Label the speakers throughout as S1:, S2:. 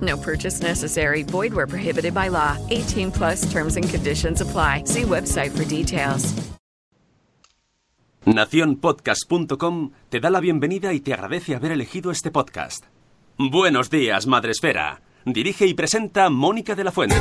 S1: No purchase necessary. Void where prohibited by law. 18 plus terms and conditions apply. See website for details.
S2: Naciónpodcast.com te da la bienvenida y te agradece haber elegido este podcast. Buenos días, Madre Esfera. Dirige y presenta Mónica de la Fuente.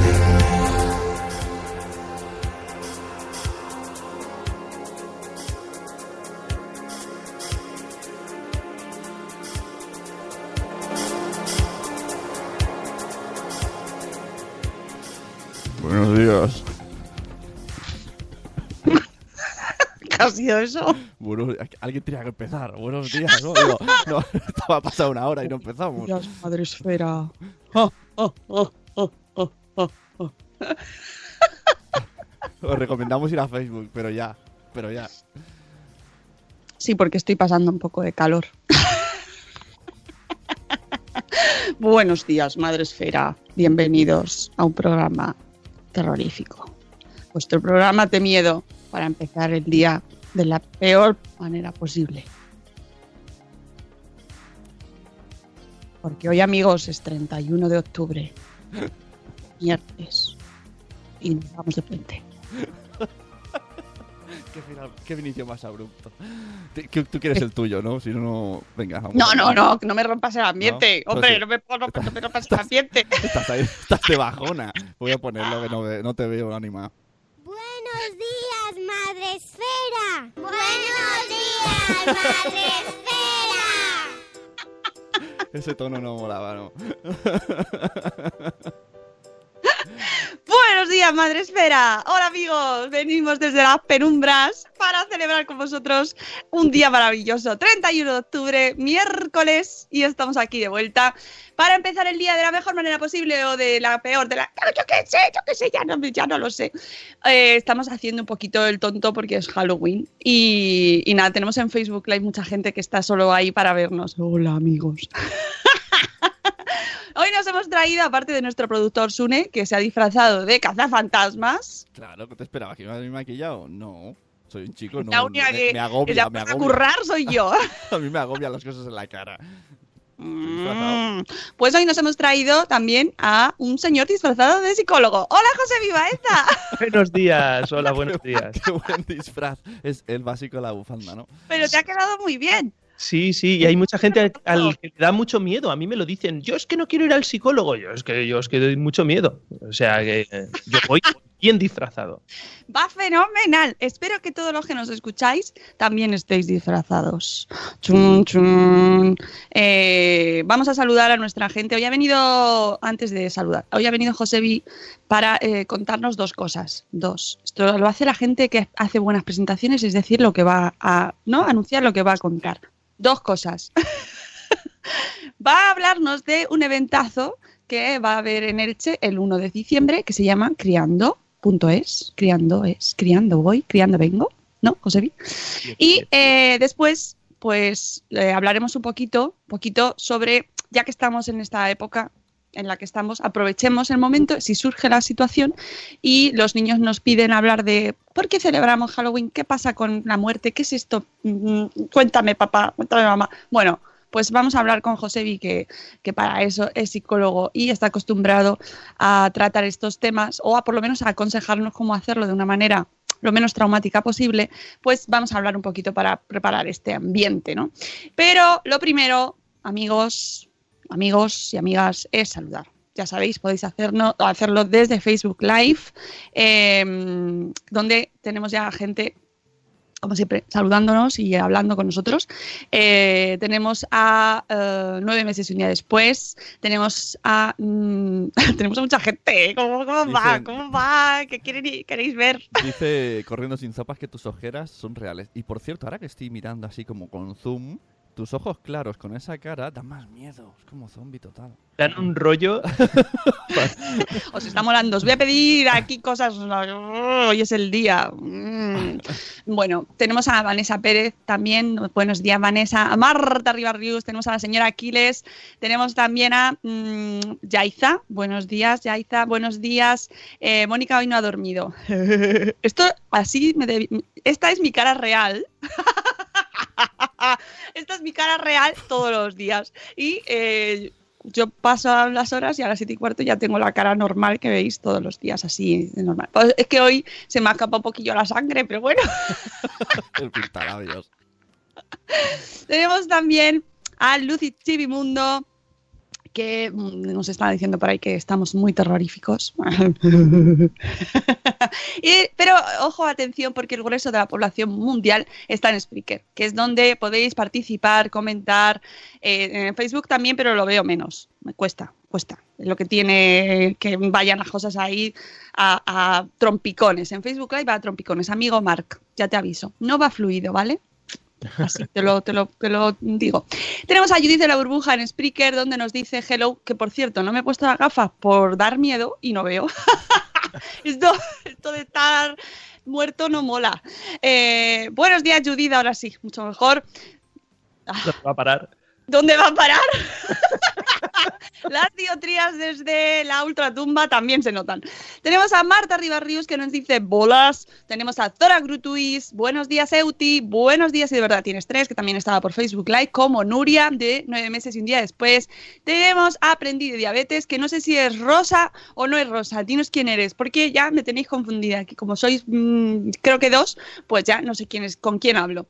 S3: ¿Qué ha sido eso?
S4: Bueno, alguien tenía que empezar. Buenos días, ¿no? Digo, no, esto va a pasar una hora y no empezamos.
S3: Dios, madre esfera. Oh, oh, oh, oh, oh, oh, oh.
S4: Os recomendamos ir a Facebook, pero ya, pero ya.
S3: Sí, porque estoy pasando un poco de calor. Buenos días, Madre Esfera. Bienvenidos a un programa terrorífico. Vuestro programa de miedo para empezar el día de la peor manera posible. Porque hoy, amigos, es 31 de octubre, miércoles, y nos vamos de puente.
S4: Qué, final, qué inicio más abrupto. Tú quieres el tuyo, ¿no? Si no, no. Venga, vamos.
S3: No, no, no, no me rompas el ambiente.
S4: No,
S3: Hombre,
S4: pues sí.
S3: no me, no, no me rompas el ambiente.
S4: Estás ahí, estás de bajona. Voy a ponerlo que no, no te veo animado.
S5: Buenos días, Madre Esfera. Buenos días, Madre Esfera.
S4: Ese tono no molaba, ¿no?
S3: Buenos días, Madre Esfera. Hola, amigos. Venimos desde las penumbras para celebrar con vosotros un día maravilloso. 31 de octubre, miércoles, y estamos aquí de vuelta para empezar el día de la mejor manera posible o de la peor, de la. Yo qué sé, yo qué sé, ya no, ya no lo sé. Eh, estamos haciendo un poquito el tonto porque es Halloween. Y, y nada, tenemos en Facebook Live mucha gente que está solo ahí para vernos. Hola, amigos. Hoy nos hemos traído, aparte de nuestro productor Sune, que se ha disfrazado de cazafantasmas.
S4: Claro, que te esperaba que iba a venir maquillado. No. Soy un chico, no.
S3: la única
S4: me,
S3: que,
S4: me agobia, me
S3: puesto a
S4: agobia.
S3: currar soy yo.
S4: A mí me agobian las cosas en la cara. disfrazado.
S3: Mm. Pues hoy nos hemos traído también a un señor disfrazado de psicólogo. Hola, José Vivaeza.
S6: Buenos días, hola, buenos días.
S4: Qué buen disfraz. Es el básico de la bufanda, ¿no?
S3: Pero te ha quedado muy bien.
S6: Sí, sí, y hay mucha gente al, al que le da mucho miedo. A mí me lo dicen, yo es que no quiero ir al psicólogo, yo es que yo es que doy mucho miedo. O sea, que eh, yo voy bien disfrazado.
S3: Va fenomenal. Espero que todos los que nos escucháis también estéis disfrazados. Eh, vamos a saludar a nuestra gente. Hoy ha venido, antes de saludar, hoy ha venido Josebi para eh, contarnos dos cosas. Dos. Esto lo hace la gente que hace buenas presentaciones, es decir, lo que va a, ¿no? Anunciar lo que va a contar. Dos cosas. va a hablarnos de un eventazo que va a haber en Elche el 1 de diciembre que se llama Criando. Punto es, criando es, criando voy, criando vengo, ¿no, Josebi? Y eh, después, pues eh, hablaremos un poquito, poquito sobre, ya que estamos en esta época en la que estamos, aprovechemos el momento, si surge la situación y los niños nos piden hablar de por qué celebramos Halloween, qué pasa con la muerte, qué es esto, Mm, cuéntame papá, cuéntame mamá. Bueno, pues vamos a hablar con Josebi, que, que para eso es psicólogo y está acostumbrado a tratar estos temas o a por lo menos a aconsejarnos cómo hacerlo de una manera lo menos traumática posible, pues vamos a hablar un poquito para preparar este ambiente, ¿no? Pero lo primero, amigos, amigos y amigas, es saludar. Ya sabéis, podéis hacerlo, hacerlo desde Facebook Live, eh, donde tenemos ya gente como siempre, saludándonos y hablando con nosotros. Eh, tenemos a eh, nueve meses y un día después. Tenemos a. mm, tenemos a mucha gente. ¿Cómo, cómo va? ¿Cómo va? ¿Qué quieren- queréis ver?
S4: Dice corriendo sin zapas que tus ojeras son reales. Y por cierto, ahora que estoy mirando así como con zoom, tus ojos claros con esa cara dan más miedo. Es como zombie total.
S6: Dan un rollo.
S3: Os está molando. Os voy a pedir aquí cosas. Hoy es el día. Mm. Bueno, tenemos a Vanessa Pérez también. Buenos días, Vanessa. A Marta Ribarrius. Tenemos a la señora Aquiles. Tenemos también a mm, Yaiza. Buenos días, Yaiza. Buenos días. Eh, Mónica hoy no ha dormido. Esto así me Esta es mi cara real. Esta es mi cara real todos los días. Y eh, yo paso las horas y a las siete y cuarto ya tengo la cara normal que veis todos los días, así de normal. Pues es que hoy se me ha escapado un poquillo la sangre, pero bueno.
S4: El pintalabios.
S3: Tenemos también a Lucy Chivimundo, que mm, nos está diciendo por ahí que estamos muy terroríficos. Pero ojo, atención, porque el grueso de la población mundial está en Spreaker, que es donde podéis participar, comentar. eh, en Facebook también, pero lo veo menos. Me cuesta, cuesta. Es lo que tiene que vayan las cosas ahí a, a trompicones. En Facebook Live va a trompicones. Amigo Mark, ya te aviso. No va fluido, ¿vale? Así te lo, te, lo, te lo digo. Tenemos a Judith de la Burbuja en Spreaker, donde nos dice hello, que por cierto, no me he puesto las gafas por dar miedo y no veo. esto, esto de estar muerto no mola. Eh, buenos días, Judith, ahora sí, mucho mejor.
S6: No va a parar.
S3: ¿Dónde va a parar? Las diotrías desde la ultratumba también se notan. Tenemos a Marta Ribarrius que nos dice bolas. Tenemos a Zora Grutuis. Buenos días, Euti. Buenos días, y de verdad tienes tres, que también estaba por Facebook Live, como Nuria, de nueve meses y un día después. Tenemos a Aprendí de Diabetes, que no sé si es Rosa o no es Rosa. Dinos quién eres, porque ya me tenéis confundida. Que como sois, mm, creo que dos, pues ya no sé quién es, con quién hablo.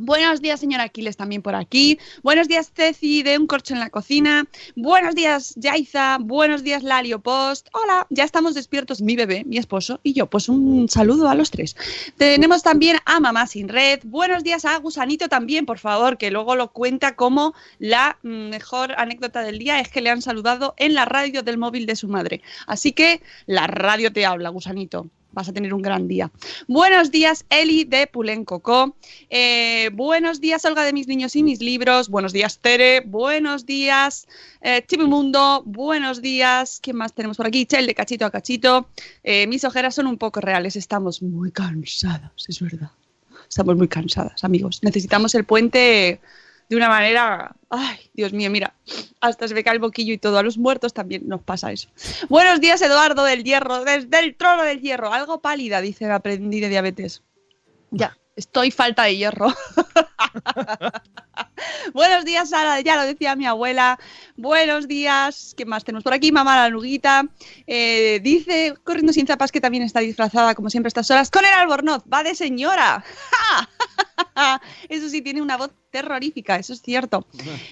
S3: Buenos días, señora Aquiles, también por aquí. Buenos días, Ceci, de Un Corcho en la Cocina. Buenos días, Yaiza. Buenos días, Lalio Post. Hola, ya estamos despiertos mi bebé, mi esposo y yo. Pues un saludo a los tres. Tenemos también a Mamá Sin Red. Buenos días a Gusanito también, por favor, que luego lo cuenta como la mejor anécdota del día es que le han saludado en la radio del móvil de su madre. Así que la radio te habla, Gusanito. Vas a tener un gran día. Buenos días, Eli de Pulencocó. Eh, buenos días, Olga de mis niños y mis libros. Buenos días, Tere. Buenos días, eh, Chipimundo. Buenos días. ¿Quién más tenemos por aquí? Chel de cachito a cachito. Eh, mis ojeras son un poco reales. Estamos muy cansados, es verdad. Estamos muy cansadas, amigos. Necesitamos el puente de una manera. Ay, Dios mío, mira. Hasta se me cae el boquillo y todo. A los muertos también nos pasa eso. Buenos días, Eduardo del Hierro, desde el trono del Hierro. Algo pálida, dice aprendí de diabetes. Ya, estoy falta de hierro. Buenos días, Sara, ya lo decía mi abuela. Buenos días, ¿qué más tenemos por aquí? Mamá la nuguita. Eh, dice, corriendo sin zapas, que también está disfrazada, como siempre, estas horas, con el albornoz. Va de señora. Eso sí, tiene una voz terrorífica, eso es cierto.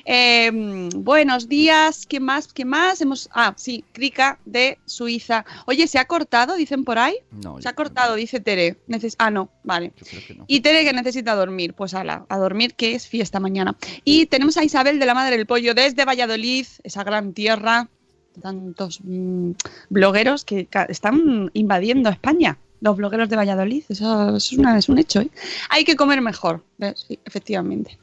S3: Eh, buenos días, ¿qué más? ¿Qué más? Hemos. Ah, sí, Krika de Suiza. Oye, ¿se ha cortado? Dicen por ahí.
S4: No,
S3: Se ha cortado, dice Tere. Neces- ah, no, vale.
S4: yo creo que no.
S3: Y Tere que necesita dormir, pues ala, a dormir que es fiesta mañana. Y tenemos a Isabel de la Madre del Pollo desde Valladolid, esa gran tierra, tantos mm, blogueros que están invadiendo España. Los blogueros de Valladolid, eso, es, un hecho. ¿eh? Hay que comer mejor. Sí, efectivamente.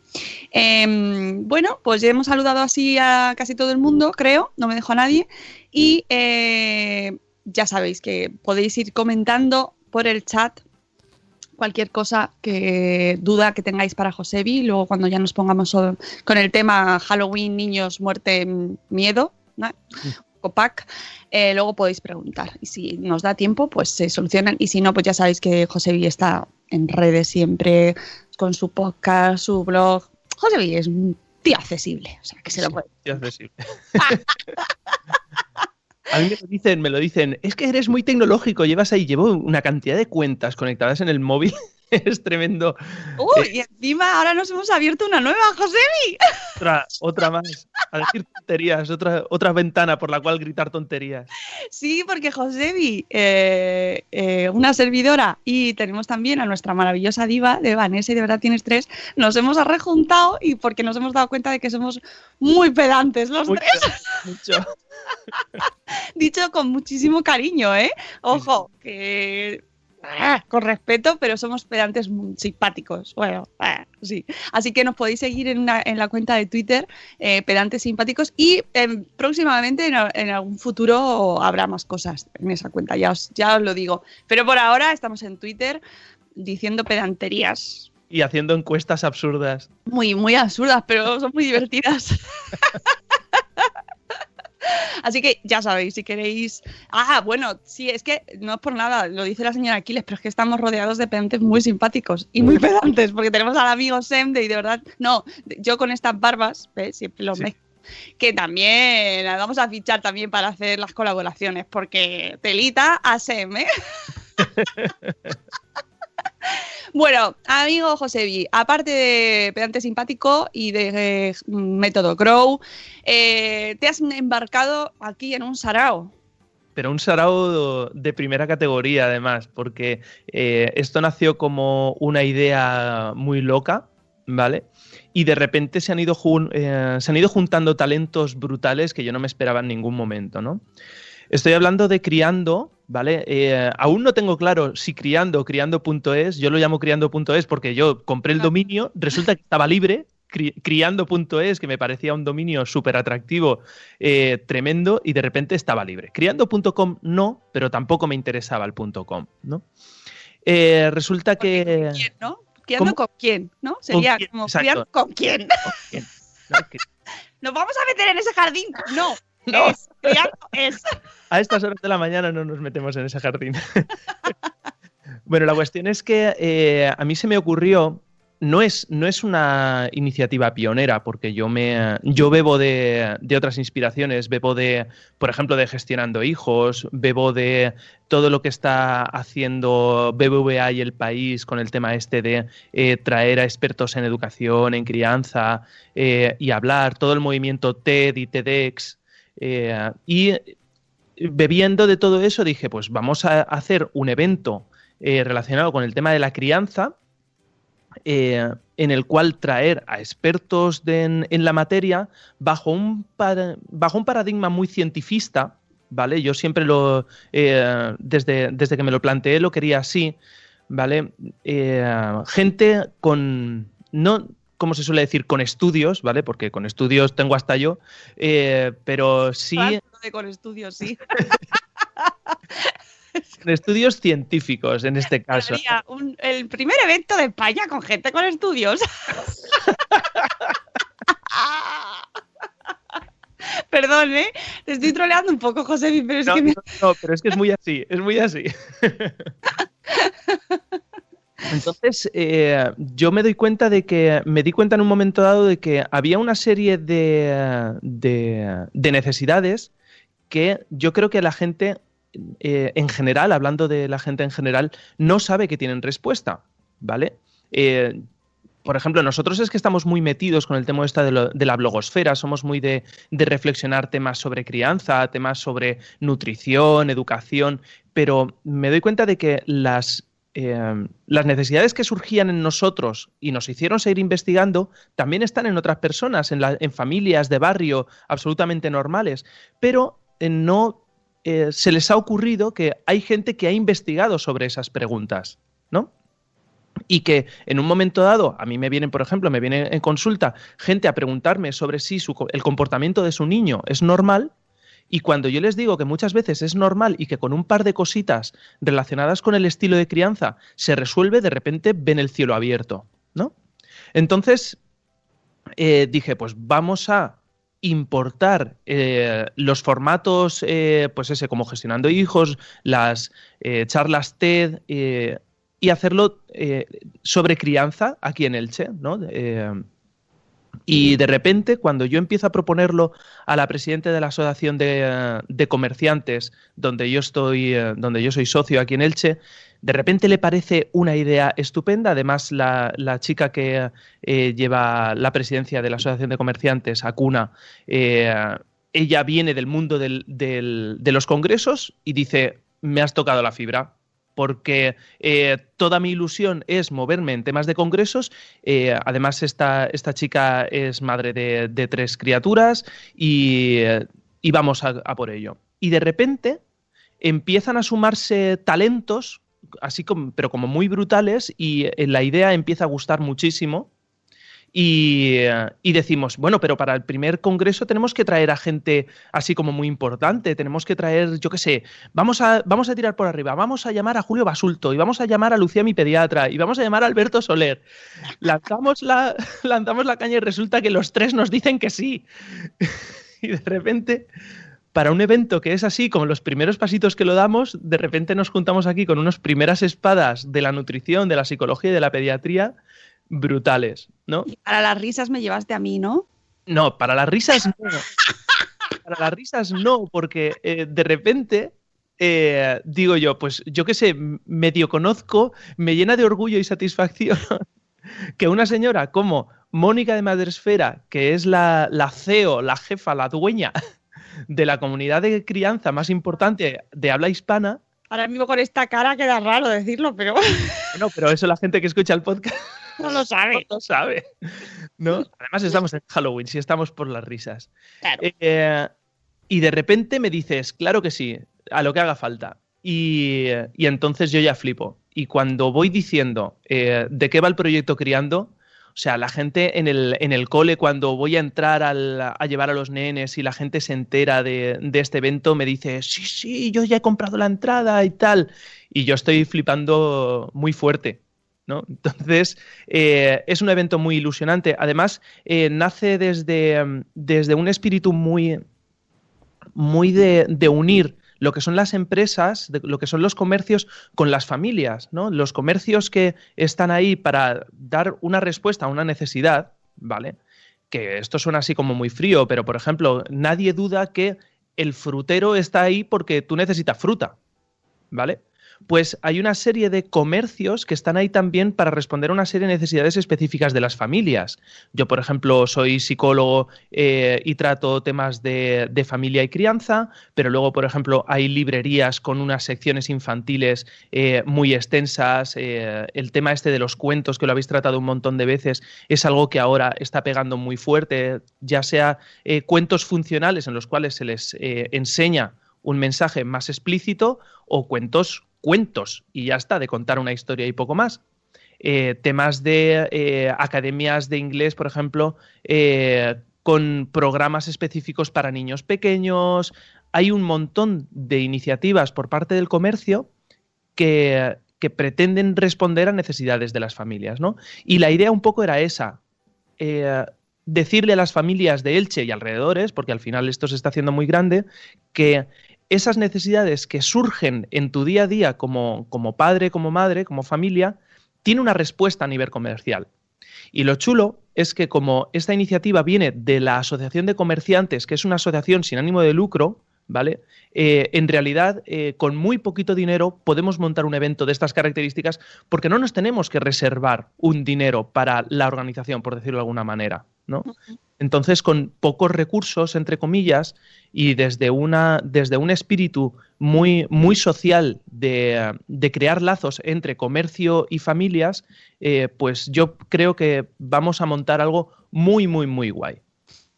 S3: Em, bueno, pues ya hemos saludado así a casi todo el mundo, creo, no me dejo a nadie. Y eh, ya sabéis que podéis ir comentando por el chat cualquier cosa que duda que tengáis para Josebi, luego cuando ya nos pongamos con el tema Halloween, niños, muerte, miedo. Copac, eh, luego podéis preguntar. Y si nos da tiempo, pues se solucionan. Y si no, pues ya sabéis que Josebi está en redes siempre, con su podcast, su blog. Josebi es un tío accesible, o sea, que se lo puede.
S6: Sí, accesible. A mí me lo dicen, me lo dicen, es que eres muy tecnológico, llevas ahí, llevo una cantidad de cuentas conectadas en el móvil es tremendo.
S3: Uy, y encima ahora nos hemos abierto una nueva, Josebi.
S6: Otra, otra más. A decir tonterías, otra, otra ventana por la cual gritar tonterías.
S3: Sí, porque Josebi, eh, eh, una servidora, y tenemos también a nuestra maravillosa diva de Vanessa y de verdad tienes tres, nos hemos rejuntado y porque nos hemos dado cuenta de que somos muy pedantes los
S6: Mucho,
S3: tres.
S6: mucho.
S3: Dicho con muchísimo cariño, ¿eh? Ojo, que ah, con respeto, pero somos pedantes muy simpáticos. Bueno, ah, sí. Así que nos podéis seguir en, una- en la cuenta de Twitter, eh, pedantes simpáticos, y em, próximamente en, en algún futuro habrá más cosas en esa cuenta, ya os, ya os lo digo. Pero por ahora estamos en Twitter diciendo pedanterías
S6: Y haciendo encuestas absurdas.
S3: muy, muy absurdas, pero son muy divertidas. Así que ya sabéis, si queréis. Ah, bueno, sí, es que no es por nada, lo dice la señora Aquiles, pero es que estamos rodeados de pedantes muy simpáticos y muy pedantes, porque tenemos al amigo Sem de y de verdad. No, yo con estas barbas, ¿ves? Siempre lo
S6: Sí.
S3: mezclo. Que también vamos a fichar también para hacer las colaboraciones, porque telita a Sem, ¿eh? Bueno, amigo Josebi, aparte de pedante simpático y de eh, método Crow, eh, te has embarcado aquí en un sarao.
S6: Pero un sarao de primera categoría, además, porque eh, esto nació como una idea muy loca, ¿vale? Y de repente se han, ido se han ido juntando talentos brutales que yo no me esperaba en ningún momento, ¿no? Estoy hablando de Criando, ¿vale? Eh, aún no tengo claro si Criando o Criando.es, yo lo llamo Criando.es porque yo compré el dominio, resulta que estaba libre, cri- Criando.es, que me parecía un dominio súper atractivo, eh, tremendo, y de repente estaba libre. Criando.com no, pero tampoco me interesaba el .com, ¿no? Eh, resulta que...
S3: ¿Con quién, no? ¿Criando con quién? ¿No? Sería
S6: quién?
S3: como
S6: Exacto.
S3: criar con quién. ¿Nos vamos a meter en ese jardín? No.
S6: No.
S3: Es.
S6: A estas horas de la mañana no nos metemos en ese jardín. bueno, la cuestión es que eh, a mí se me ocurrió, no es, no es una iniciativa pionera, porque yo, me, yo bebo de, de otras inspiraciones, bebo de, por ejemplo, de gestionando hijos, bebo de todo lo que está haciendo BBVA y el país con el tema este de eh, traer a expertos en educación, en crianza eh, y hablar, todo el movimiento TED y TEDx. Eh, y bebiendo de todo eso dije, pues vamos a hacer un evento eh, relacionado con el tema de la crianza, eh, en el cual traer a expertos en, la materia bajo un, bajo un paradigma muy cientifista, ¿vale? Yo siempre lo, eh, desde, desde que me lo planteé, lo quería así, ¿vale? Eh, gente con, no, como se suele decir, con estudios, ¿vale? Porque con estudios tengo hasta yo, eh, pero sí
S3: de con estudios, sí.
S6: con estudios científicos en este caso.
S3: Un- el primer evento de España con gente con estudios. Perdón, ¿eh? Te estoy troleando un poco, José, pero es
S6: No,
S3: que me...
S6: no, no, pero es que es muy así, es muy así. Entonces, eh, yo me doy cuenta de que, me di cuenta en un momento dado de que había una serie de, de- de necesidades que yo creo que la gente, eh, en general, hablando de la gente en general, no sabe que tienen respuesta, ¿vale? Eh, por ejemplo, nosotros es que estamos muy metidos con el tema esta de, lo- de la blogosfera, somos muy de, de reflexionar temas sobre crianza, temas sobre nutrición, educación, pero me doy cuenta de que las, eh, las necesidades que surgían en nosotros y nos hicieron seguir investigando también están en otras personas, en, en familias de barrio absolutamente normales, pero eh, no eh, se les ha ocurrido que hay gente que ha investigado sobre esas preguntas, ¿no? y que en un momento dado, a mí me vienen, por ejemplo, me viene en consulta gente a preguntarme sobre si el comportamiento de su niño es normal, y cuando yo les digo que muchas veces es normal y que con un par de cositas relacionadas con el estilo de crianza se resuelve, de repente ven el cielo abierto, ¿no? Entonces eh, dije, pues vamos a importar eh, los formatos, eh, pues ese, como gestionando hijos, las charlas TED, y hacerlo sobre crianza aquí en Elche, ¿no? Y de repente, cuando yo empiezo a proponerlo a la presidenta de la Asociación de, eh, de Comerciantes, donde yo estoy, eh, donde yo soy socio aquí en Elche, de repente le parece una idea estupenda. Además, la, la chica que eh, lleva la presidencia de la Asociación de Comerciantes, Acuna, eh, ella viene del mundo del- del- de los congresos y dice, me has tocado la fibra. Porque eh, toda mi ilusión es moverme en temas de congresos. Eh, además, esta, esta chica es madre de, tres criaturas y, y vamos a, a por ello. Y de repente empiezan a sumarse talentos, así como, pero como muy brutales, y eh, la idea empieza a gustar muchísimo. Y, decimos, bueno, pero para el primer congreso tenemos que traer a gente así como muy importante, tenemos que traer, yo qué sé, vamos a, vamos a tirar por arriba, vamos a llamar a Julio Basulto y vamos a llamar a Lucía mi pediatra y vamos a llamar a Alberto Soler. Lanzamos la, lanzamos la caña y resulta que los tres nos dicen que sí. y de repente para un evento que es así, como los primeros pasitos que lo damos, de repente nos juntamos aquí con unas primeras espadas de la nutrición, de la psicología y de la pediatría brutales, ¿no?
S3: Y para las risas me llevaste a mí, ¿no?
S6: No, para las risas no. Para las risas no, porque eh, de repente eh, digo yo, pues yo qué sé, medio conozco, me llena de orgullo y satisfacción que una señora como Mónica de Madresfera, que es la, la CEO, la jefa, la dueña de la comunidad de crianza más importante de habla hispana,
S3: Ahora mismo con esta cara queda raro decirlo, pero
S6: no, pero eso la gente que escucha el podcast
S3: no lo sabe.
S6: no sabe. ¿no? Además estamos en Halloween, si estamos por las risas.
S3: Claro.
S6: Eh, y de repente me dices, claro que sí, a lo que haga falta. Y, y entonces yo ya flipo. Y cuando voy diciendo eh, de qué va el proyecto Criando, o sea, la gente en el, en el cole, cuando voy a entrar al- a llevar a los nenes y la gente se entera de, de este evento, me dice, sí, sí, yo ya he comprado la entrada y tal. Y yo estoy flipando muy fuerte. ¿no? Entonces, eh, es un evento muy ilusionante. Además, eh, nace desde, desde un espíritu muy, muy de, de unir lo que son las empresas, lo que son los comercios con las familias, ¿no? Los comercios que están ahí para dar una respuesta a una necesidad, ¿vale? Que esto suena así como muy frío, pero por ejemplo, nadie duda que el frutero está ahí porque tú necesitas fruta, ¿vale? Pues hay una serie de comercios que están ahí también para responder a una serie de necesidades específicas de las familias. Yo, por ejemplo, soy psicólogo eh, y trato temas de, familia y crianza, pero luego, por ejemplo, hay librerías con unas secciones infantiles eh, muy extensas. eh, el tema este de los cuentos, que lo habéis tratado un montón de veces, es algo que ahora está pegando muy fuerte, ya sea cuentos funcionales en los cuales se les enseña un mensaje más explícito o cuentos, cuentos y ya está, de contar una historia y poco más. Eh, temas de eh, academias de inglés, por ejemplo, eh, con programas específicos para niños pequeños. Hay un montón de iniciativas por parte del comercio que, que pretenden responder a necesidades de las familias, ¿no? Y la idea un poco era esa. decirle a las familias de Elche y alrededores, porque al final esto se está haciendo muy grande, que esas necesidades que surgen en tu día a día como, como padre, como madre, como familia, tiene una respuesta a nivel comercial. Y lo chulo es que como esta iniciativa viene de la Asociación de Comerciantes, que es una asociación sin ánimo de lucro, ¿vale? Eh, en realidad, eh, con muy poquito dinero podemos montar un evento de estas características porque no nos tenemos que reservar un dinero para la organización, por decirlo de alguna manera, ¿no? Entonces, con pocos recursos, entre comillas, y desde, una, desde un espíritu muy, muy social de, de crear lazos entre comercio y familias, eh, pues yo creo que vamos a montar algo muy, muy, muy guay.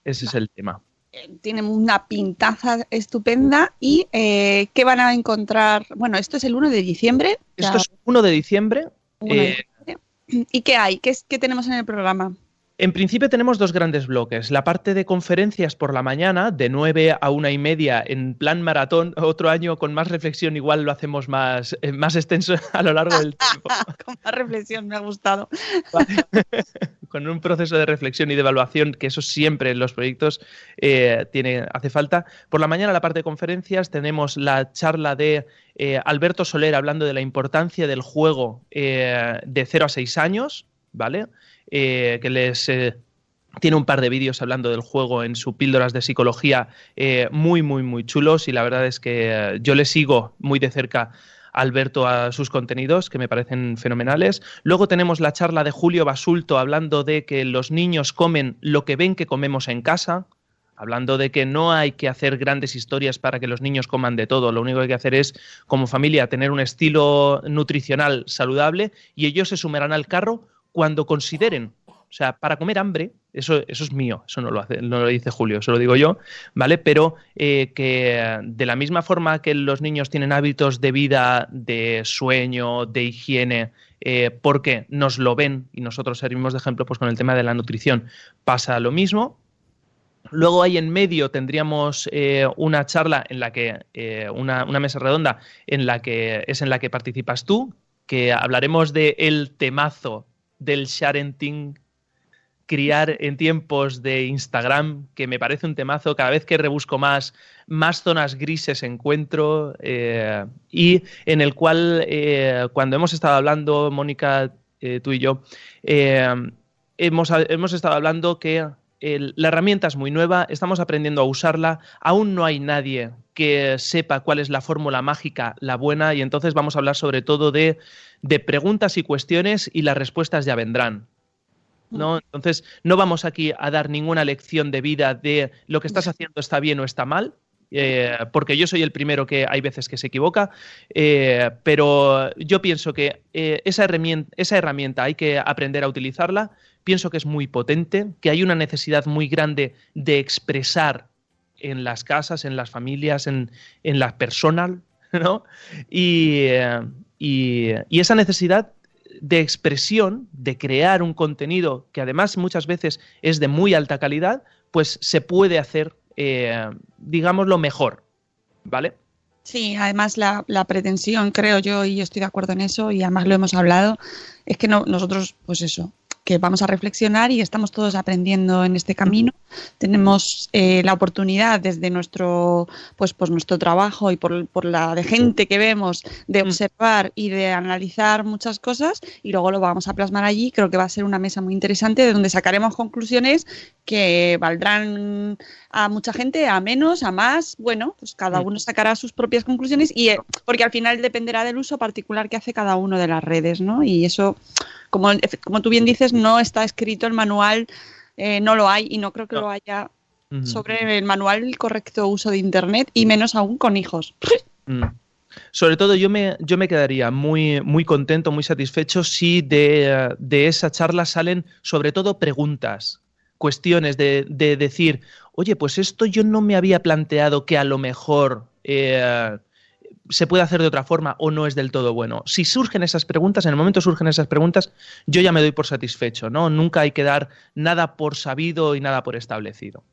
S6: Ese es el tema.
S3: Eh, Tiene una pintaza estupenda y eh, ¿qué van a encontrar? Bueno, esto es el 1 de diciembre. ya,
S6: Esto es 1 de diciembre.
S3: 1 de
S6: eh,
S3: diciembre. ¿Y qué hay? ¿Qué, es- qué tenemos en el programa?
S6: En principio tenemos dos grandes bloques. La parte de conferencias por la mañana, de 9 a una y media, en plan maratón. Otro año con más reflexión, igual lo hacemos más, eh, más extenso a lo largo del tiempo.
S3: Con más reflexión, me ha gustado.
S6: con un proceso de reflexión y de evaluación, que eso siempre en los proyectos eh, tiene, hace falta. Por la mañana, la parte de conferencias, tenemos la charla de eh, Alberto Soler hablando de la importancia del juego de 0 a 6 años, ¿vale? Eh, que les, eh, tiene un par de vídeos hablando del juego en su píldoras de psicología eh, muy, muy, muy chulos y la verdad es que eh, yo le sigo muy de cerca Alberto a sus contenidos que me parecen fenomenales. Luego tenemos la charla de Julio Basulto hablando de que los niños comen lo que ven que comemos en casa, hablando de que no hay que hacer grandes historias para que los niños coman de todo, lo único que hay que hacer es, como familia, tener un estilo nutricional saludable y ellos se sumerán al carro cuando consideren. O sea, para comer hambre, eso, eso es mío, eso no lo, hace, no lo dice Julio, eso lo digo yo, ¿vale? Pero eh, que de la misma forma que los niños tienen hábitos de vida, de sueño, de higiene, eh, porque nos lo ven y nosotros servimos de ejemplo, pues con el tema de la nutrición pasa lo mismo, Luego ahí en medio tendríamos eh, una charla en la que, eh, una, una, mesa redonda en la que es en la que participas tú, que hablaremos de temazo del sharenting, criar en tiempos de Instagram, que me parece un temazo, cada vez que rebusco más, más zonas grises encuentro, eh, y en el cual cuando hemos estado hablando, Mónica, tú y yo, hemos, hemos estado hablando que el, la herramienta es muy nueva, estamos aprendiendo a usarla, aún no hay nadie que sepa cuál es la fórmula mágica, la buena, y entonces vamos a hablar sobre todo de, de preguntas y cuestiones y las respuestas ya vendrán. ¿no? Entonces, no vamos aquí a dar ninguna lección de vida de lo que estás haciendo está bien o está mal, eh, porque yo soy el primero que hay veces que se equivoca, eh, pero yo pienso que eh, esa, herramienta, esa herramienta hay que aprender a utilizarla, pienso que es muy potente, que hay una necesidad muy grande de expresar en las casas, en las familias, en, en la personal, ¿no? Y, y, y esa necesidad de expresión, de crear un contenido que además muchas veces es de muy alta calidad, pues se puede hacer eh, digamos, lo mejor, ¿vale?
S3: Sí, además la, la, pretensión, creo yo, y yo estoy de acuerdo en eso, y además lo hemos hablado, es que no, nosotros, pues eso, que vamos a reflexionar y estamos todos aprendiendo en este camino. Tenemos eh, la oportunidad desde nuestro, pues, pues nuestro trabajo y por, por, la de gente que vemos de observar y de analizar muchas cosas y luego lo vamos a plasmar allí. Creo que va a ser una mesa muy interesante de donde sacaremos conclusiones que valdrán a mucha gente, a menos, a más. Bueno, pues cada uno sacará sus propias conclusiones y eh, porque al final dependerá del uso particular que hace cada uno de las redes, ¿no? Y eso como, como tú bien dices, no está escrito el manual, eh, no lo hay y no creo que lo haya sobre el manual el correcto uso de Internet y menos aún con hijos.
S6: Mm. Sobre todo yo me, yo me quedaría muy, muy contento, muy satisfecho si de, de esa charla salen sobre todo preguntas, cuestiones de, de, decir, oye, pues esto yo no me había planteado que a lo mejor eh, se puede hacer de otra forma o no es del todo bueno. Si surgen esas preguntas, en el momento surgen esas preguntas, yo ya me doy por satisfecho, ¿no? Nunca hay que dar nada por sabido y nada por establecido.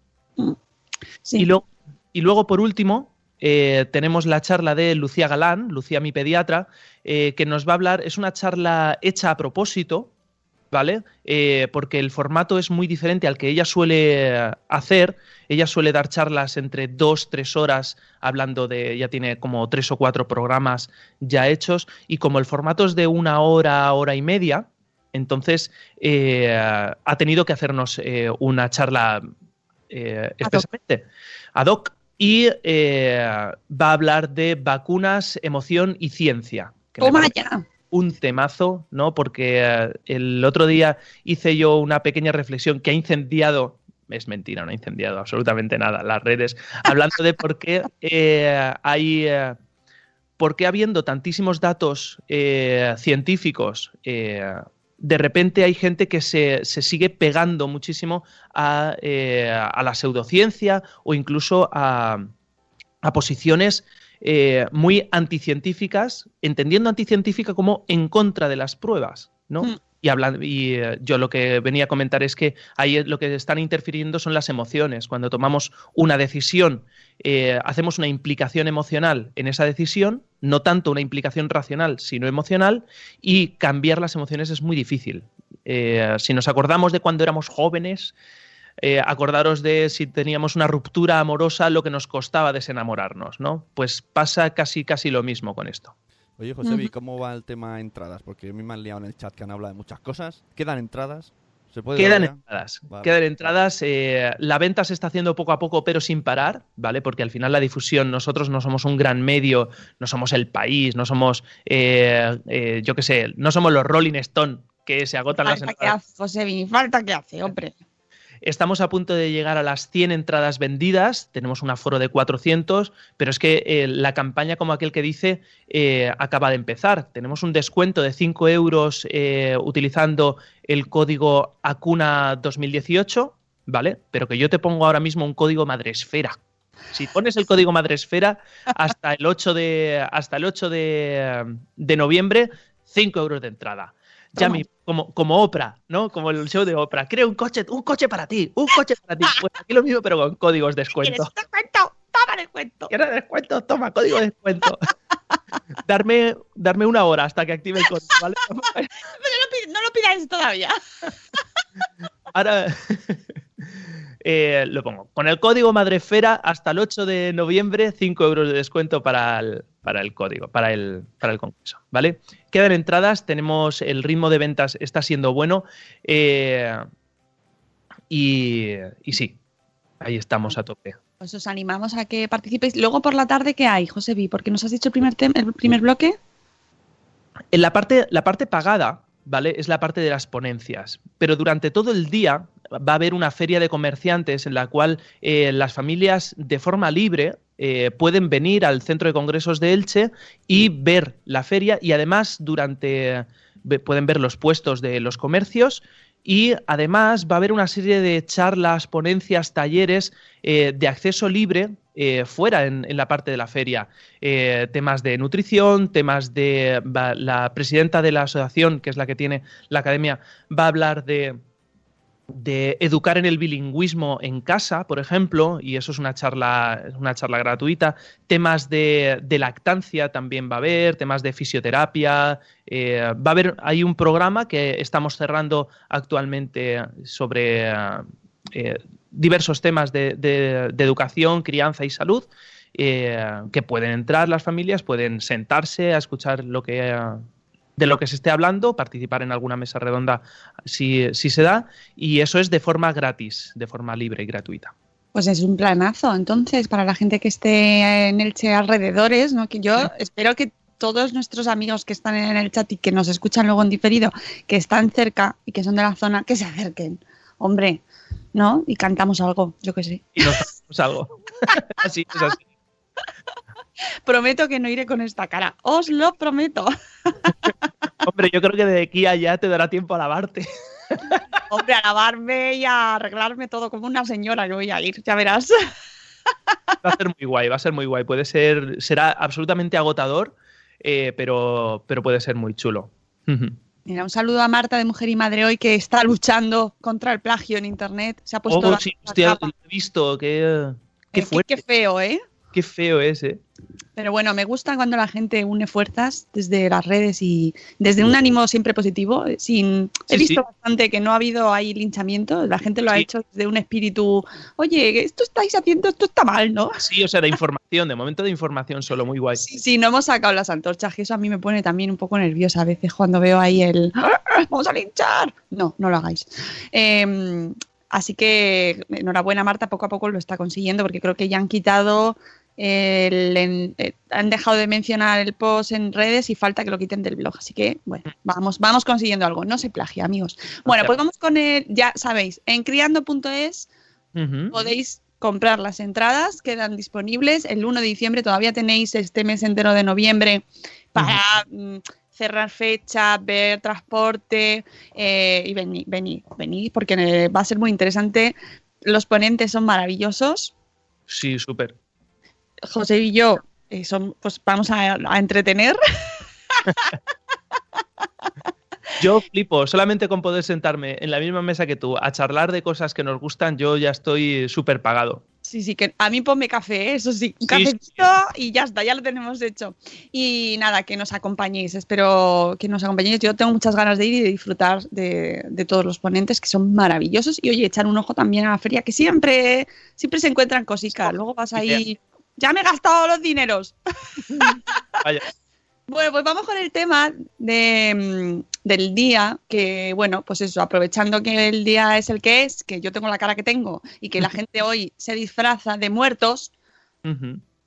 S6: Sí. Y, lo, y, luego, por último, eh, tenemos la charla de Lucía Galán, Lucía mi pediatra, eh, que nos va a hablar, es una charla hecha a propósito, ¿vale? Eh, porque el formato es muy diferente al que ella suele hacer. Ella suele dar charlas entre dos, tres horas hablando de, ya tiene como tres o cuatro programas ya hechos, y como el formato es de una hora, hora y media, entonces eh, ha tenido que hacernos eh, una charla eh, expresamente ad hoc y va a hablar de vacunas, emoción y ciencia.
S3: Toma ya
S6: un temazo, ¿no? Porque uh, el otro día hice yo una pequeña reflexión que ha incendiado, es mentira, no ha incendiado absolutamente nada, las redes, hablando de por qué eh, hay, eh, por qué habiendo tantísimos datos eh, científicos, de repente hay gente que se, se sigue pegando muchísimo a, a, la pseudociencia o incluso a, a posiciones eh, muy anticientíficas, entendiendo anticientífica como en contra de las pruebas, ¿no? Mm. Y, hablando, y eh, yo lo que venía a comentar es que ahí lo que están interfiriendo son las emociones. Cuando tomamos una decisión, eh, hacemos una implicación emocional en esa decisión, no tanto una implicación racional, sino emocional, y cambiar las emociones es muy difícil. Si nos acordamos de cuando éramos jóvenes, eh, acordaros de si teníamos una ruptura amorosa, lo que nos costaba desenamorarnos, ¿no? Pues pasa casi, casi lo mismo con esto.
S4: Oye, José, -huh. ¿cómo va el tema entradas? Porque a mí me han liado en el chat que han hablado de muchas cosas. ¿Quedan entradas? ¿Se puede
S6: Quedan entradas.
S4: Vale.
S6: Quedan entradas. eh, la venta se está haciendo poco a poco, pero sin parar, ¿vale? Porque al final la difusión, nosotros no somos un gran medio, no somos el país, no somos, eh, eh, yo qué sé, no somos los Rolling Stone que se agotan las
S3: Falta que
S6: entradas.
S3: hace, Josebi, falta que hace, hombre.
S6: Estamos a punto de llegar a las 100 entradas vendidas, tenemos un aforo de 400, pero es que eh, la campaña, como aquel que dice, eh, acaba de empezar. Tenemos un descuento de 5 euros eh, utilizando el código ACUNA 2018, ¿vale? Pero que yo te pongo ahora mismo un código Madresfera. Si pones el código Madresfera hasta el 8 de, hasta el 8 de, de noviembre, 5 euros de entrada. Ya
S3: Toma.
S6: mi- como, como Oprah, ¿no? Como el show de Oprah. Creo un coche, un coche para ti, un coche para ti. Pues aquí lo mismo, pero con códigos de
S3: ¿Quieres
S6: descuento.
S3: descuento? Toma descuento.
S6: ¿Quieres descuento? Toma, código de descuento. darme, darme una hora hasta que active el código, ¿vale?
S3: Pero no, no lo pidáis todavía.
S6: Ahora eh, lo pongo. Con el código Madrefera hasta el 8 de noviembre, 5 euros de descuento para el, para el código, para el, para el congreso, ¿vale? Quedan entradas, tenemos el ritmo de ventas está siendo bueno eh, y, y sí, ahí estamos a tope.
S3: Pues os animamos a que participéis. Luego por la tarde, ¿qué hay, Josebi? Porque nos has dicho el primer, el primer bloque.
S6: En la parte, la parte pagada, ¿vale? Es la parte de las ponencias. Pero durante todo el día va a haber una feria de comerciantes en la cual eh, las familias de forma libre eh, pueden venir al centro de congresos de Elche y ver la feria y además durante pueden ver los puestos de los comercios y además va a haber una serie de charlas, ponencias, talleres eh, de acceso libre eh, fuera en, la parte de la feria. Eh, temas de nutrición, temas de... la presidenta de la asociación, que es la que tiene la academia, va a hablar de de educar en el bilingüismo en casa, por ejemplo, y eso es una charla, una charla gratuita. Temas de, lactancia también va a haber, temas de fisioterapia. eh, va a haber, hay un programa que estamos cerrando actualmente sobre eh, diversos temas de, educación, crianza y salud. eh, que pueden entrar las familias, pueden sentarse a escuchar lo que de lo que se esté hablando, participar en alguna mesa redonda si, si se da, y eso es de forma gratis, de forma libre y gratuita.
S3: Pues es un planazo, entonces, para la gente que esté en Elche alrededores, ¿no? Que yo espero que todos nuestros amigos que están en el chat y que nos escuchan luego en diferido, que están cerca y que son de la zona, que se acerquen. Hombre, ¿no? Y cantamos algo, yo qué sé.
S6: Y nos hacemos algo. así es así.
S3: Prometo que no iré con esta cara. Os lo prometo.
S6: Hombre, yo creo que de aquí a allá te dará tiempo a lavarte.
S3: Hombre, a lavarme y a arreglarme todo como una señora que voy a ir, ya verás.
S6: Va a ser muy guay, va a ser muy guay. Puede ser, será absolutamente agotador, eh, pero, pero puede ser muy chulo.
S3: Mira, un saludo a Marta de Mujer y Madre hoy que está luchando contra el plagio en internet. Se ha puesto
S6: Oh,
S3: la-
S6: sí, hostia, lo he visto, qué, qué
S3: Eh,
S6: fuerte,
S3: qué feo, ¿eh?
S6: Qué feo es, ¿eh?
S3: Pero bueno, me gusta cuando la gente une fuerzas desde las redes y desde un ánimo siempre positivo. eh, Sin, he
S6: Sí,
S3: visto
S6: sí.
S3: bastante que no ha habido ahí linchamiento. La gente lo ha hecho desde un espíritu, oye, esto estáis haciendo, esto está mal, ¿no?
S6: Sí, o sea, de información, de momento de información solo, muy guay.
S3: Sí, sí, no hemos sacado las antorchas, que eso a mí me pone también un poco nerviosa a veces cuando veo ahí el "¡Ah, ¡Vamos a linchar! No, no lo hagáis. Eh, así que enhorabuena, Marta, poco a poco lo está consiguiendo, porque creo que ya han quitado el, en- eh, han dejado de mencionar el post en redes y falta que lo quiten del blog. Así que, bueno, vamos, vamos consiguiendo algo. No se plagia, amigos. Bueno, pues vamos con el, ya sabéis, en criando.es podéis comprar las entradas, quedan disponibles. El 1 de diciembre todavía tenéis este mes entero de noviembre para mm, cerrar fecha, ver transporte eh, y venid, venid, venid, porque eh, va a ser muy interesante. Los ponentes son maravillosos.
S6: Sí, súper.
S3: José y yo eh, son, pues vamos a, a entretener.
S6: Yo flipo, solamente con poder sentarme en la misma mesa que tú a charlar de cosas que nos gustan, yo ya estoy súper pagado.
S3: Sí, sí, que a mí ponme café, ¿eh? eso sí, un
S6: Sí,
S3: cafecito y ya está, ya lo tenemos hecho. Y nada, que nos acompañéis, espero que nos acompañéis. Yo tengo muchas ganas de ir y de disfrutar de, de todos los ponentes que son maravillosos. Y oye, echar un ojo también a la feria, que siempre, siempre se encuentran cositas. Luego vas ahí, ya me he gastado los dineros.
S6: Vaya.
S3: Bueno, pues vamos con el tema de, mm, del día, que bueno, pues eso, aprovechando que el día es el que es, que yo tengo la cara que tengo y que la gente hoy se disfraza de muertos,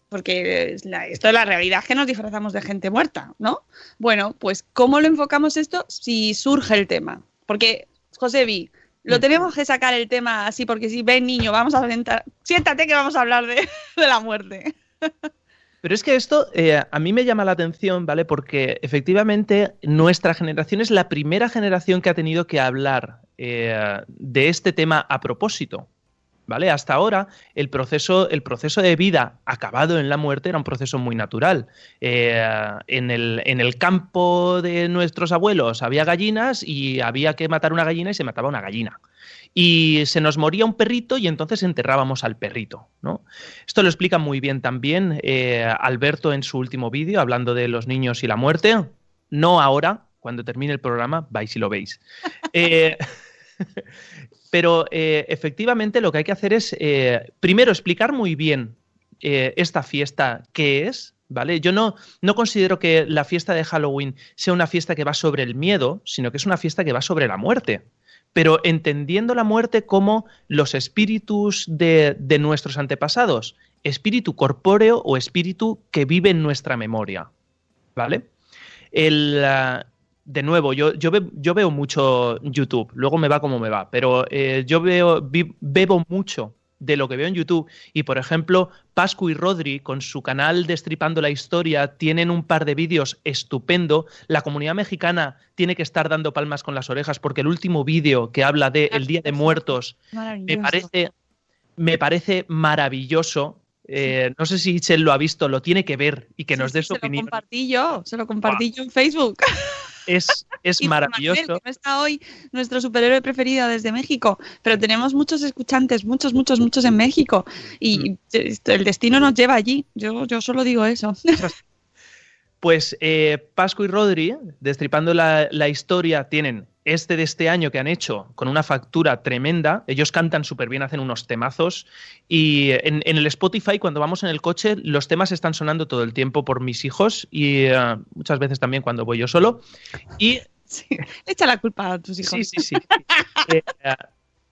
S3: porque es la- esto es la realidad que nos disfrazamos de gente muerta, ¿no? Bueno, pues ¿cómo lo enfocamos esto si surge el tema? Porque, José Vi, lo
S6: Mm.
S3: tenemos que sacar el tema así, porque si ven niño, vamos a sentar, siéntate que vamos a hablar de, de la muerte.
S6: Pero es que esto eh, a mí me llama la atención, ¿vale? Porque efectivamente nuestra generación es la primera generación que ha tenido que hablar eh, de este tema a propósito. ¿Vale? Hasta ahora el proceso, el proceso de vida acabado en la muerte era un proceso muy natural. Eh, en, el, en el campo de nuestros abuelos había gallinas y había que matar una gallina y se mataba una gallina. Y se nos moría un perrito y entonces enterrábamos al perrito. ¿no? Esto lo explica muy bien también eh, Alberto en su último vídeo, hablando de los niños y la muerte. No ahora, cuando termine el programa, vais y lo veis. Eh, pero eh, efectivamente lo que hay que hacer es, eh, primero, explicar muy bien eh, esta fiesta qué es. ¿Vale? Yo no, no considero que la fiesta de Halloween sea una fiesta que va sobre el miedo, sino que es una fiesta que va sobre la muerte pero entendiendo la muerte como los espíritus de, de nuestros antepasados, espíritu corpóreo o espíritu que vive en nuestra memoria. ¿Vale? El, ah, de nuevo, yo, yo, ve- yo veo mucho YouTube, luego me va como me va, pero eh, yo veo, vi- bebo mucho de lo que veo en YouTube y, por ejemplo, Pascu y Rodri, con su canal Destripando la Historia, tienen un par de vídeos estupendo. La comunidad mexicana tiene que estar dando palmas con las orejas porque el último vídeo que habla de el Día de Muertos me parece, me parece maravilloso. Eh, no sé si Itzel lo ha visto, lo tiene que ver y que
S3: Sí,
S6: nos dé
S3: sí,
S6: su
S3: se lo
S6: opinión.
S3: compartí yo, se lo compartí yo en Facebook.
S6: Es, es
S3: Y por Manuel,
S6: maravilloso.
S3: que no está hoy nuestro superhéroe preferido desde México, pero tenemos muchos escuchantes, muchos, muchos, muchos en México y
S6: Mm.
S3: el destino nos lleva allí. Yo, yo solo digo eso.
S6: Pues eh, Pascu y Rodri, destripando la, la historia, tienen este de este año que han hecho con una factura tremenda. Ellos cantan súper bien, hacen unos temazos. Y en, en el Spotify, cuando vamos en el coche, los temas están sonando todo el tiempo por mis hijos y eh, muchas veces también cuando voy yo solo. Y
S3: Sí, Echa la culpa a tus hijos.
S6: Sí, sí, sí. Eh, eh,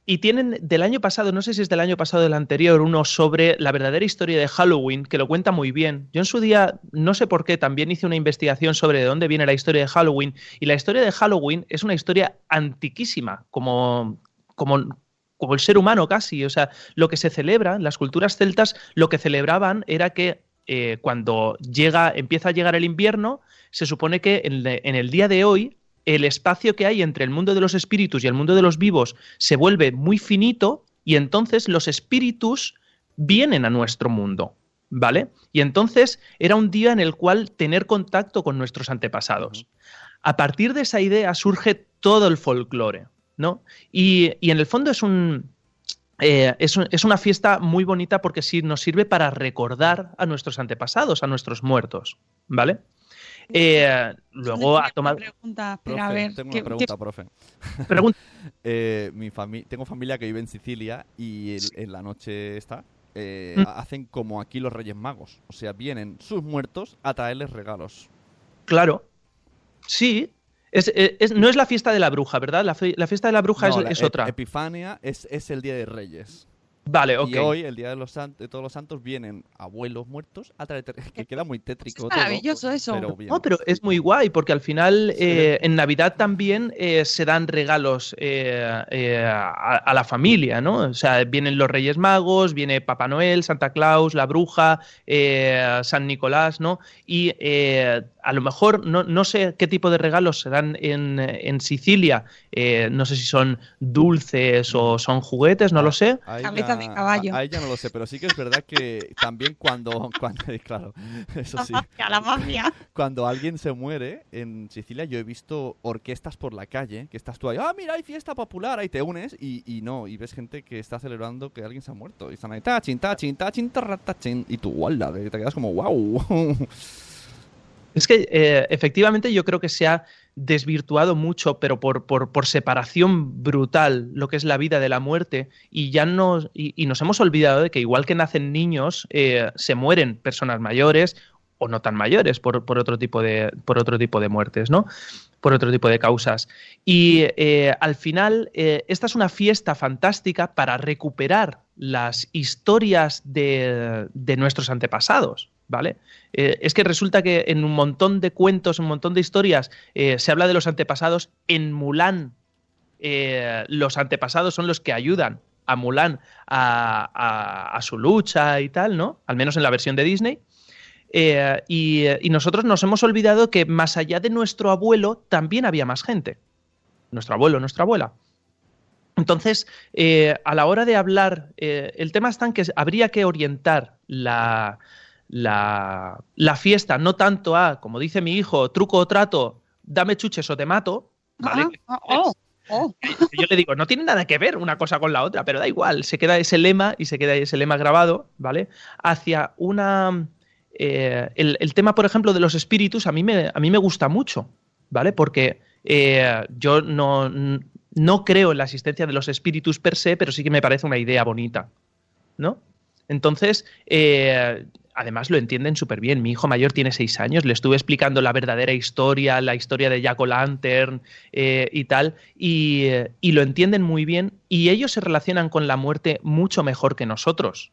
S6: y tienen del año pasado, no sé si es del año pasado o del anterior, uno sobre la verdadera historia de Halloween, que lo cuenta muy bien. Yo en su día, no sé por qué, también hice una investigación sobre de dónde viene la historia de Halloween. Y la historia de Halloween es una historia antiquísima, como, como, como el ser humano casi. O sea, lo que se celebra, las culturas celtas, lo que celebraban era que eh, cuando llega, empieza a llegar el invierno, se supone que en, el día de hoy el espacio que hay entre el mundo de los espíritus y el mundo de los vivos se vuelve muy finito y entonces los espíritus vienen a nuestro mundo, ¿vale? Y entonces era un día en el cual tener contacto con nuestros antepasados. A partir de esa idea surge todo el folclore, ¿no? Y, y en el fondo es un, eh, es, es una fiesta muy bonita porque sí nos sirve para recordar a nuestros antepasados, a nuestros muertos, ¿vale? Eh, luego ha tomado...
S3: Pregunta,
S4: Profe,
S3: espera, a ver.
S4: tengo
S3: ¿qué-
S4: una pregunta, profe.
S6: Pregunta.
S4: Eh, mi fami- tengo familia que vive en Sicilia y el- en la noche esta eh,
S6: Mm.
S4: hacen como aquí los Reyes Magos. O sea, vienen sus muertos a traerles regalos.
S6: Claro. Sí. Es- es- es- no es la fiesta de la bruja, ¿verdad? La, fe- la fiesta de la bruja
S4: No,
S6: es,
S4: la
S6: es
S4: Ep-
S6: otra.
S4: Epifania es, es el Día de Reyes.
S6: Vale, ok.
S4: Y hoy, el Día de, los san- de todos los santos, vienen abuelos muertos a traer... Que queda muy tétrico
S3: Es
S4: todo,
S3: maravilloso eso.
S4: Pero bien.
S6: No, pero es muy guay porque al final eh, en Navidad también eh, se dan regalos eh, eh, a, a la familia, ¿no? O sea, vienen los Reyes Magos, viene Papá Noel, Santa Claus, la Bruja, eh, San Nicolás, ¿no? Y eh, a lo mejor no, no sé qué tipo de regalos se dan en, en Sicilia, eh, no sé si son dulces o son juguetes, no lo sé.
S4: Ahí
S3: Cabeza de caballo.
S4: a- Ahí ya no lo sé, pero sí que es verdad que también cuando, cuando claro, eso sí,
S3: A la mafia.
S4: cuando alguien se muere en Sicilia yo he visto orquestas por la calle, que estás tú ahí, ah, mira, hay fiesta popular, ahí te unes y, y no, y ves gente que está celebrando que alguien se ha muerto y están ahí, tachin, tachin, tachin, tarratachin, y tú, guala, te quedas como, wow.
S6: Es que eh, efectivamente yo creo que se ha desvirtuado mucho, pero por, por, por separación brutal, lo que es la vida de la muerte, y ya nos, y, nos hemos olvidado de que igual que nacen niños, eh, se mueren personas mayores o no tan mayores por, por, otro tipo de, por otro tipo de muertes, ¿no? Por otro tipo de causas. Y eh, al final, esta es una fiesta fantástica para recuperar las historias de, de nuestros antepasados. ¿Vale? Eh, es que resulta que en un montón de cuentos, un montón de historias, eh, se habla de los antepasados. En Mulan, eh, los antepasados son los que ayudan a Mulan a, su lucha y tal, ¿no? Al menos en la versión de Disney. Y, y, nosotros nos hemos olvidado que más allá de nuestro abuelo también había más gente. Nuestro abuelo, nuestra abuela. Entonces, a la hora de hablar, el tema está en que habría que orientar la, la, la, fiesta no tanto a, como dice mi hijo, truco o trato, dame chuches o te mato, ¿vale?
S3: Ah, oh. Oh.
S6: Yo le digo, no tiene nada que ver una cosa con la otra, pero da igual, se queda ese lema y se queda ese lema grabado, ¿vale? Hacia una... Eh, el, el, tema, por ejemplo, de los espíritus a mí me, a mí me gusta mucho, ¿vale? Porque eh, yo no, no creo en la existencia de los espíritus per se, pero sí que me parece una idea bonita, ¿no? Entonces, eh, además lo entienden súper bien. Mi hijo mayor tiene seis años, le estuve explicando la verdadera historia, la historia de Jack O'Lantern eh, y tal, y, y, lo entienden muy bien y ellos se relacionan con la muerte mucho mejor que nosotros.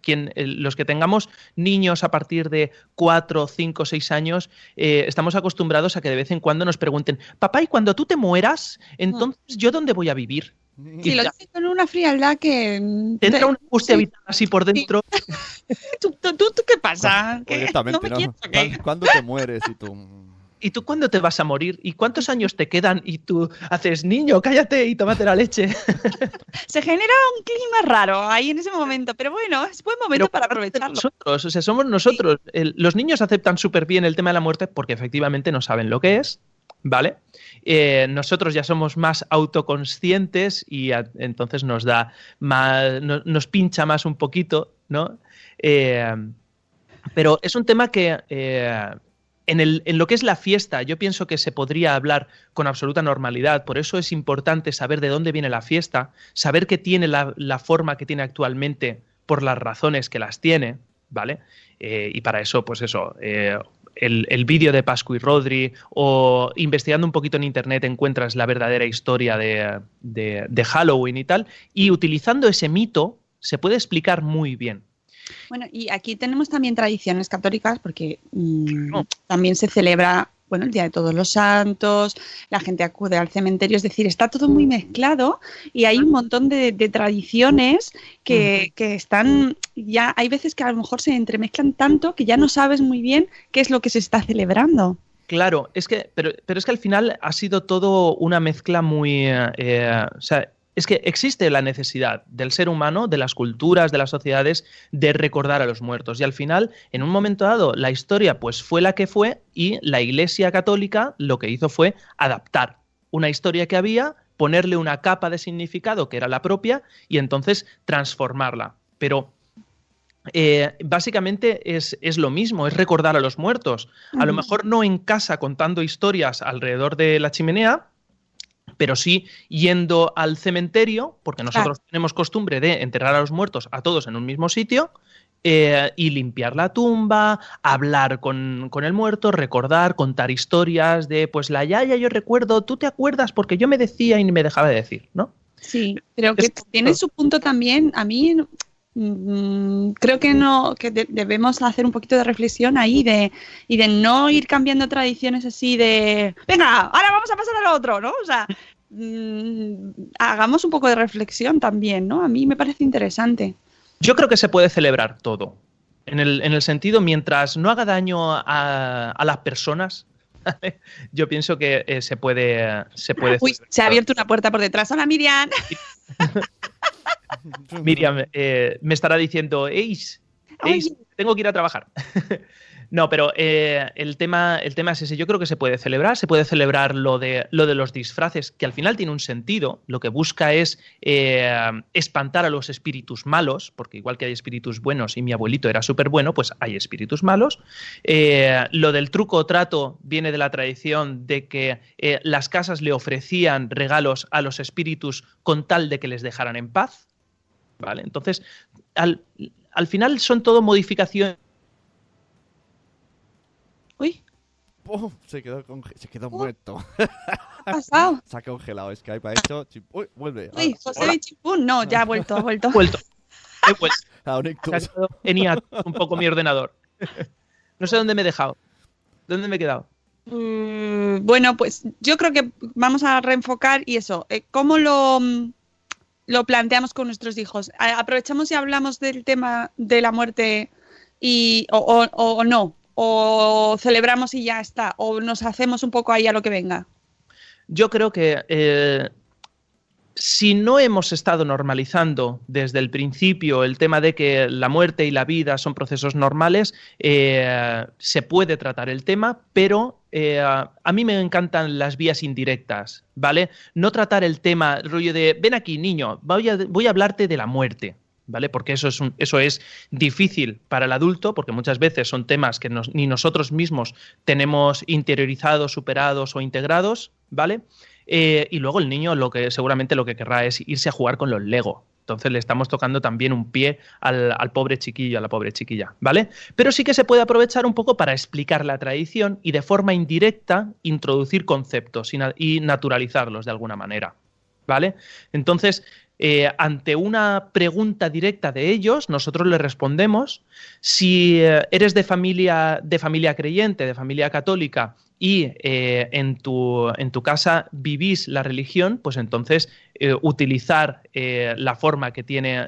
S6: Quien, eh, los que tengamos niños a partir de cuatro, cinco, seis años, eh, estamos acostumbrados a que de vez en cuando nos pregunten, papá, ¿y cuando tú te mueras, entonces yo dónde voy a vivir?
S3: Sí, lo dice con una frialdad que...
S6: Te entra una angustia sí. vital así por dentro.
S3: ¿Tú, tú, tú, ¿Qué pasa?
S4: Honestamente, ¿No ¿no? ¿Cuándo te mueres y tú...?
S6: ¿Y tú cuándo te vas a morir? ¿Y cuántos años te quedan? Y tú haces, niño, cállate y tómate la leche.
S3: Se genera un clima raro ahí en ese momento, pero bueno, es buen momento pero para aprovecharlo.
S6: Nosotros, o sea, somos nosotros. Sí. El, los niños aceptan súper bien el tema de la muerte porque efectivamente no saben lo que es, ¿vale? Eh, nosotros ya somos más autoconscientes y entonces nos da más, no, nos pincha más un poquito, ¿no? Eh, pero es un tema que eh, en, el, en, lo que es la fiesta, yo pienso que se podría hablar con absoluta normalidad. Por eso es importante saber de dónde viene la fiesta, saber que tiene la, la forma que tiene actualmente por las razones que las tiene, ¿vale? Y para eso, pues eso, el, el vídeo de Pascu y Rodri o investigando un poquito en internet encuentras la verdadera historia de, de, de Halloween y tal. Y utilizando ese mito se puede explicar muy bien.
S3: Bueno, y aquí tenemos también tradiciones católicas porque mmm, oh. también se celebra, bueno, el Día de Todos los Santos, la gente acude al cementerio, es decir, está todo muy mezclado y hay un montón de, de tradiciones que, que, están, ya hay veces que a lo mejor se entremezclan tanto que ya no sabes muy bien qué es lo que se está celebrando.
S6: Claro, es que, pero, pero es que al final ha sido todo una mezcla muy, eh, o sea, es que existe la necesidad del ser humano, de las culturas, de las sociedades, de recordar a los muertos. Y al final, en un momento dado, la historia pues fue la que fue y la Iglesia Católica lo que hizo fue adaptar una historia que había, ponerle una capa de significado que era la propia y entonces transformarla. Pero eh, básicamente es, es, lo mismo, es recordar a los muertos. A lo mejor no en casa contando historias alrededor de la chimenea, pero sí yendo al cementerio, porque nosotros claro. tenemos costumbre de enterrar a los muertos a todos en un mismo sitio, eh, y limpiar la tumba, hablar con, con, el muerto, recordar, contar historias de, pues la yaya yo recuerdo, tú te acuerdas porque yo me decía y me dejaba de decir, ¿no?
S3: Sí, pero que tiene su punto también, a mí Mm, creo que no que de, debemos hacer un poquito de reflexión ahí de y de no ir cambiando tradiciones así de venga ahora vamos a pasar al otro no o sea mmm, hagamos un poco de reflexión también no a mí me parece interesante.
S6: Yo creo que se puede celebrar todo. En el, en el sentido mientras no haga daño a, a las personas yo pienso que eh, se puede se puede
S3: Uy, se ha abierto una puerta por detrás. Hola Miriam.
S6: Miriam eh, me estará diciendo, Eis, Eis, tengo que ir a trabajar. no, pero eh, el, tema, el tema es ese. Yo creo que se puede celebrar, se puede celebrar lo de, lo de los disfraces, que al final tiene un sentido. Lo que busca es eh, espantar a los espíritus malos, porque igual que hay espíritus buenos y mi abuelito era súper bueno, pues hay espíritus malos. Eh, lo del truco o trato viene de la tradición de que las casas le ofrecían regalos a los espíritus con tal de que les dejaran en paz. ¿Vale? Entonces, al, al final son todo modificaciones
S3: Uy,
S4: ¡Pum! Se quedó, conge- se quedó muerto.
S3: ¿qué ha pasado?
S4: Se ha congelado Skype, ha hecho... Uy, vuelve.
S3: Uy,
S4: Ah,
S3: José Chimpún. No, ya ha vuelto, ha vuelto.
S6: Vuelto. He vuelto.
S4: ah, un ictus.
S6: Se ha quedado en hiatus un poco mi ordenador. No sé dónde me he dejado. ¿Dónde me he quedado?
S3: Mm, bueno, pues yo creo que vamos a reenfocar y eso, eh, ¿cómo lo, mm, lo planteamos con nuestros hijos? ¿Aprovechamos y hablamos del tema de la muerte y, o, o- o no? ¿O celebramos y ya está? ¿O nos hacemos un poco ahí a lo que venga?
S6: Yo creo que eh, si no hemos estado normalizando desde el principio el tema de que la muerte y la vida son procesos normales, eh, se puede tratar el tema, pero eh, a mí me encantan las vías indirectas, ¿vale? No tratar el tema, rollo de, ven aquí, niño, voy a, voy a hablarte de la muerte. ¿Vale? Porque eso es, eso es difícil para el adulto, porque muchas veces son temas que ni nosotros mismos tenemos interiorizados, superados o integrados, ¿vale? Eh, y luego el niño lo que seguramente lo que querrá es irse a jugar con los Lego. Entonces le estamos tocando también un pie al, al pobre chiquillo, a la pobre chiquilla, ¿vale? Pero sí que se puede aprovechar un poco para explicar la tradición y de forma indirecta introducir conceptos y, y naturalizarlos de alguna manera, ¿vale? Entonces, eh, ante una pregunta directa de ellos, nosotros les respondemos. Si eh, eres de familia, de familia creyente, de familia católica, y eh, en, tu, en tu casa vivís la religión, pues entonces eh, utilizar eh, la forma que tiene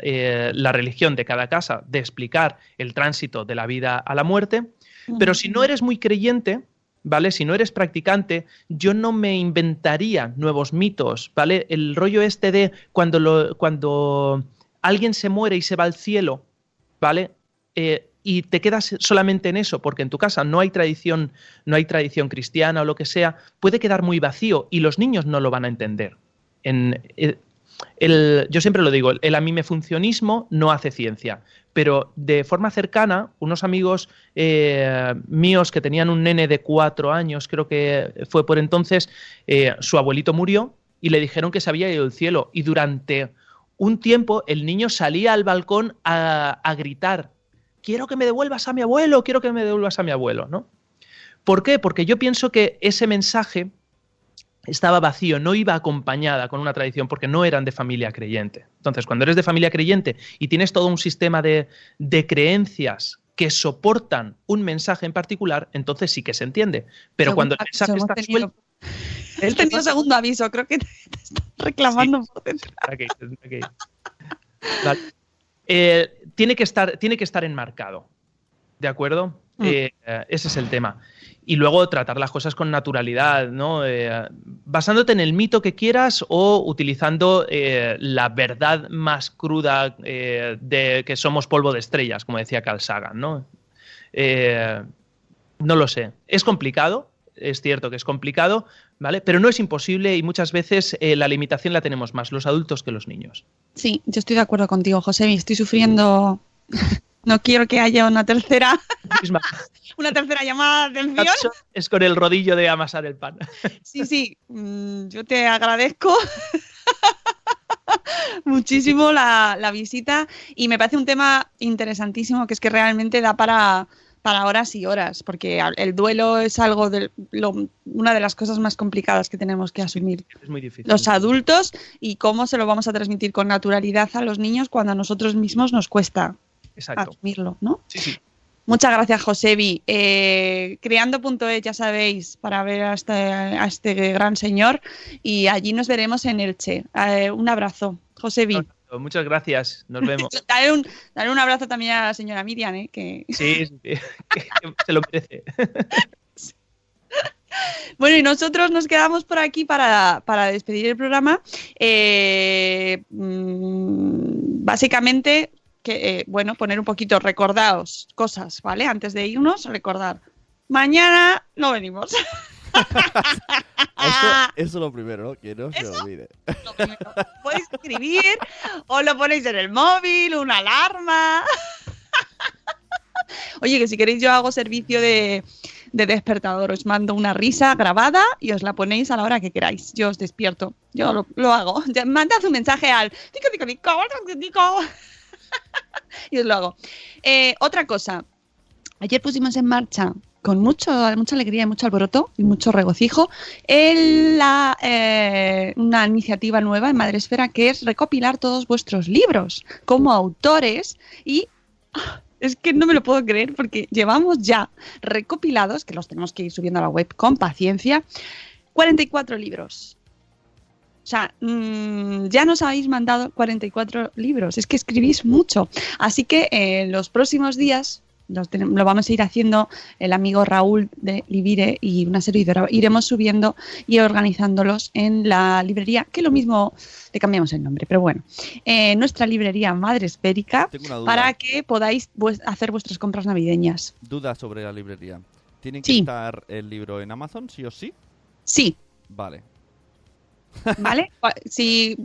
S6: la religión de cada casa de explicar el tránsito de la vida a la muerte. Pero si no eres muy creyente, ¿vale? Si no eres practicante, yo no me inventaría nuevos mitos, ¿vale? El rollo este de cuando, lo, cuando alguien se muere y se va al cielo, ¿vale? Eh, y te quedas solamente en eso, porque en tu casa no hay tradición, no hay tradición cristiana o lo que sea, puede quedar muy vacío y los niños no lo van a entender. En, eh, el- yo siempre lo digo, el amimefuncionismo no hace ciencia, pero de forma cercana, unos amigos eh, míos que tenían un nene de cuatro años, creo que fue por entonces, eh, su abuelito murió y le dijeron que se había ido al cielo y durante un tiempo el niño salía al balcón a, a gritar, quiero que me devuelvas a mi abuelo, quiero que me devuelvas a mi abuelo, ¿no? ¿Por qué? Porque yo pienso que ese mensaje estaba vacío, no iba acompañada con una tradición porque no eran de familia creyente. Entonces, cuando eres de familia creyente y tienes todo un sistema de, de creencias que soportan un mensaje en particular, entonces sí que se entiende. Pero cuando el mensaje está
S3: tenido-
S6: suelto...
S3: He tenido segundo aviso, creo que te, te están reclamando por dentro.
S6: Vale. Eh, tiene, que estar, tiene que estar enmarcado. ¿De acuerdo?
S3: Mm.
S6: Eh, ese es el tema. Y luego tratar las cosas con naturalidad, ¿no? Eh, basándote en el mito que quieras o utilizando eh, la verdad más cruda de que somos polvo de estrellas, como decía Carl Sagan, ¿no? No lo sé. Es complicado, es cierto que es complicado, ¿vale? Pero no es imposible y muchas veces eh, la limitación la tenemos más los adultos que los niños.
S3: Sí, yo estoy de acuerdo contigo, José. y Estoy sufriendo. No quiero que haya una tercera, una tercera llamada de atención.
S6: es con el rodillo de amasar el pan.
S3: Sí, sí, mm, yo te agradezco muchísimo la, la visita y me parece un tema interesantísimo que es que realmente da para, para horas y horas, porque el duelo es algo de lo- una de las cosas más complicadas que tenemos que asumir
S6: Es muy difícil.
S3: los adultos y cómo se lo vamos a transmitir con naturalidad a los niños cuando a nosotros mismos nos cuesta
S6: Exacto.
S3: asumirlo, ¿no?
S6: Sí, sí.
S3: Muchas gracias, Josebi. Eh, creando.es, ya sabéis, para ver a este, a este gran señor. Y allí nos veremos en Elche. Eh, un abrazo, Josebi.
S6: Muchas gracias. Nos vemos.
S3: Dale un, dale un abrazo también a la señora Miriam, ¿eh? que
S6: Sí, sí, que- que se lo merece.
S3: Bueno, y nosotros nos quedamos por aquí para, para despedir el programa. Eh, mm, básicamente, que, eh, bueno, poner un poquito, recordaos cosas, ¿vale? Antes de irnos, recordar. Mañana no venimos.
S4: Eso, eso es lo primero, ¿no? que no se olvide.
S3: Lo primero. Podéis escribir o lo ponéis en el móvil, una alarma. Oye, que si queréis yo hago servicio de, de despertador, os mando una risa grabada y os la ponéis a la hora que queráis. Yo os despierto, yo lo, lo hago. Mandad un mensaje al tico, tico, tico, tico, tico. y os lo hago. Eh, otra cosa, ayer pusimos en marcha con mucho, mucha alegría y mucho alboroto y mucho regocijo la, eh, una iniciativa nueva en Madresfera que es recopilar todos vuestros libros como autores y ah, es que no me lo puedo creer porque llevamos ya recopilados, que los tenemos que ir subiendo a la web con paciencia, 44 libros. O sea, mm, ya nos habéis mandado 44 libros. Es que escribís mucho. Así que en los próximos días los lo vamos a ir haciendo el amigo Raúl de Libire y una servidora. Iremos subiendo y organizándolos en la librería, que lo mismo le cambiamos el nombre, pero bueno, eh, nuestra librería Madre Esférica, para que podáis vues- hacer vuestras compras navideñas.
S4: Duda sobre la librería. ¿Tiene que
S3: Sí.
S4: estar el libro en Amazon, sí o sí?
S3: Sí,
S4: Vale.
S3: ¿Vale? Si,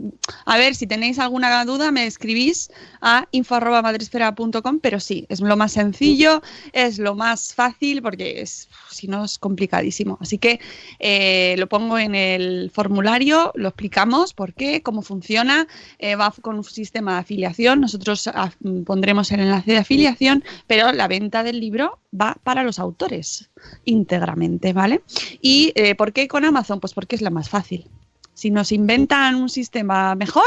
S3: a ver, si tenéis alguna duda, me escribís a info.madresfera.com, pero sí, es lo más sencillo, es lo más fácil, porque es, si no es complicadísimo. Así que eh, lo pongo en el formulario, lo explicamos por qué, cómo funciona, eh, va con un sistema de afiliación, nosotros ah, pondremos el enlace de afiliación, pero la venta del libro va para los autores íntegramente, ¿vale? ¿Y eh, por qué con Amazon? Pues porque es la más fácil. Si nos inventan un sistema mejor,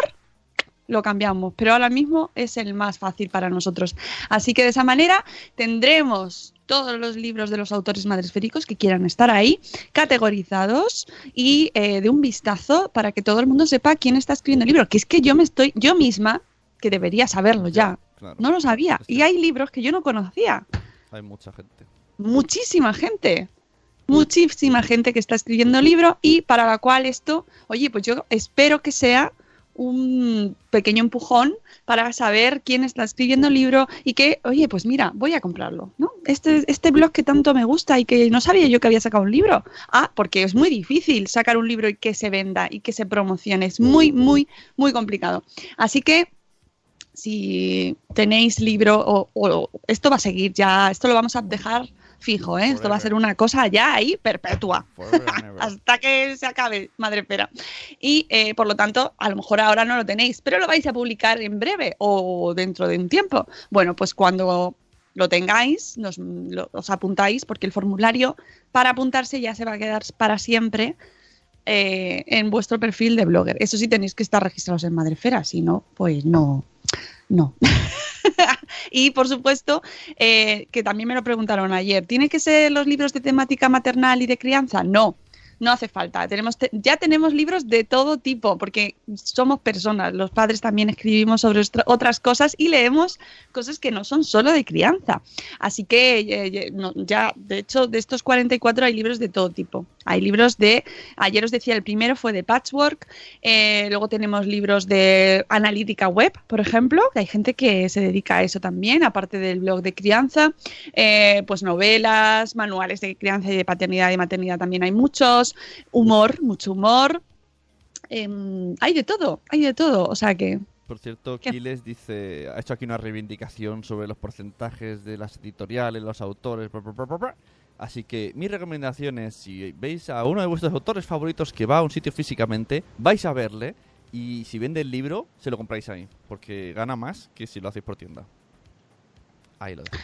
S3: lo cambiamos, pero ahora mismo es el más fácil para nosotros. Así que de esa manera tendremos todos los libros de los autores madresféricos que quieran estar ahí, categorizados y eh, de un vistazo para que todo el mundo sepa quién está escribiendo el libro. Que es que yo me estoy, yo misma, que debería saberlo ya,
S4: Claro.
S3: no lo sabía. Y hay libros que yo no conocía
S4: Hay mucha gente.
S3: muchísima gente. Muchísima gente que está escribiendo libro y para la cual esto, oye, pues yo espero que sea un pequeño empujón para saber quién está escribiendo el libro y que, oye, pues mira, voy a comprarlo, ¿no? Este, este blog que tanto me gusta y que no sabía yo que había sacado un libro. Ah, porque es muy difícil sacar un libro y que se venda y que se promocione. Es muy, muy, muy complicado. Así que si tenéis libro o- esto va a seguir ya, esto lo vamos a dejar fijo, ¿eh? esto va a ser una cosa ya ahí perpetua hasta que se acabe, madre pera. Y eh, por lo tanto, a lo mejor ahora no lo tenéis, pero lo vais a publicar en breve o dentro de un tiempo. Bueno, pues cuando lo tengáis, nos, lo- os apuntáis, porque el formulario para apuntarse ya se va a quedar para siempre eh, en vuestro perfil de blogger. Eso sí tenéis que estar registrados en Madrefera, si no, pues no, no. y por supuesto, eh, que también me lo preguntaron ayer, ¿tiene que ser los libros de temática maternal y de crianza? No. No hace falta. Tenemos te- ya tenemos libros de todo tipo, porque somos personas. Los padres también escribimos sobre otras cosas y leemos cosas que no son solo de crianza. Así que ya, de hecho, de estos 44 hay libros de todo tipo. Hay libros de, ayer os decía, el primero fue de patchwork, eh, luego tenemos libros de analítica web, por ejemplo, hay gente que se dedica a eso también, aparte del blog de crianza, eh, pues novelas, manuales de crianza y de paternidad y maternidad también hay muchos, humor, mucho humor. Em, hay de todo, hay de todo, o sea que
S4: Por cierto,
S3: ¿Qué?
S4: Kiles dice, ha hecho aquí una reivindicación sobre los porcentajes de las editoriales, los autores, bla, bla, bla, bla, bla. Así que mi recomendación es, si veis a uno de vuestros autores favoritos que va a un sitio físicamente, vais a verle y si vende el libro, se lo compráis ahí, porque gana más que si lo hacéis por tienda. Ahí lo dejo.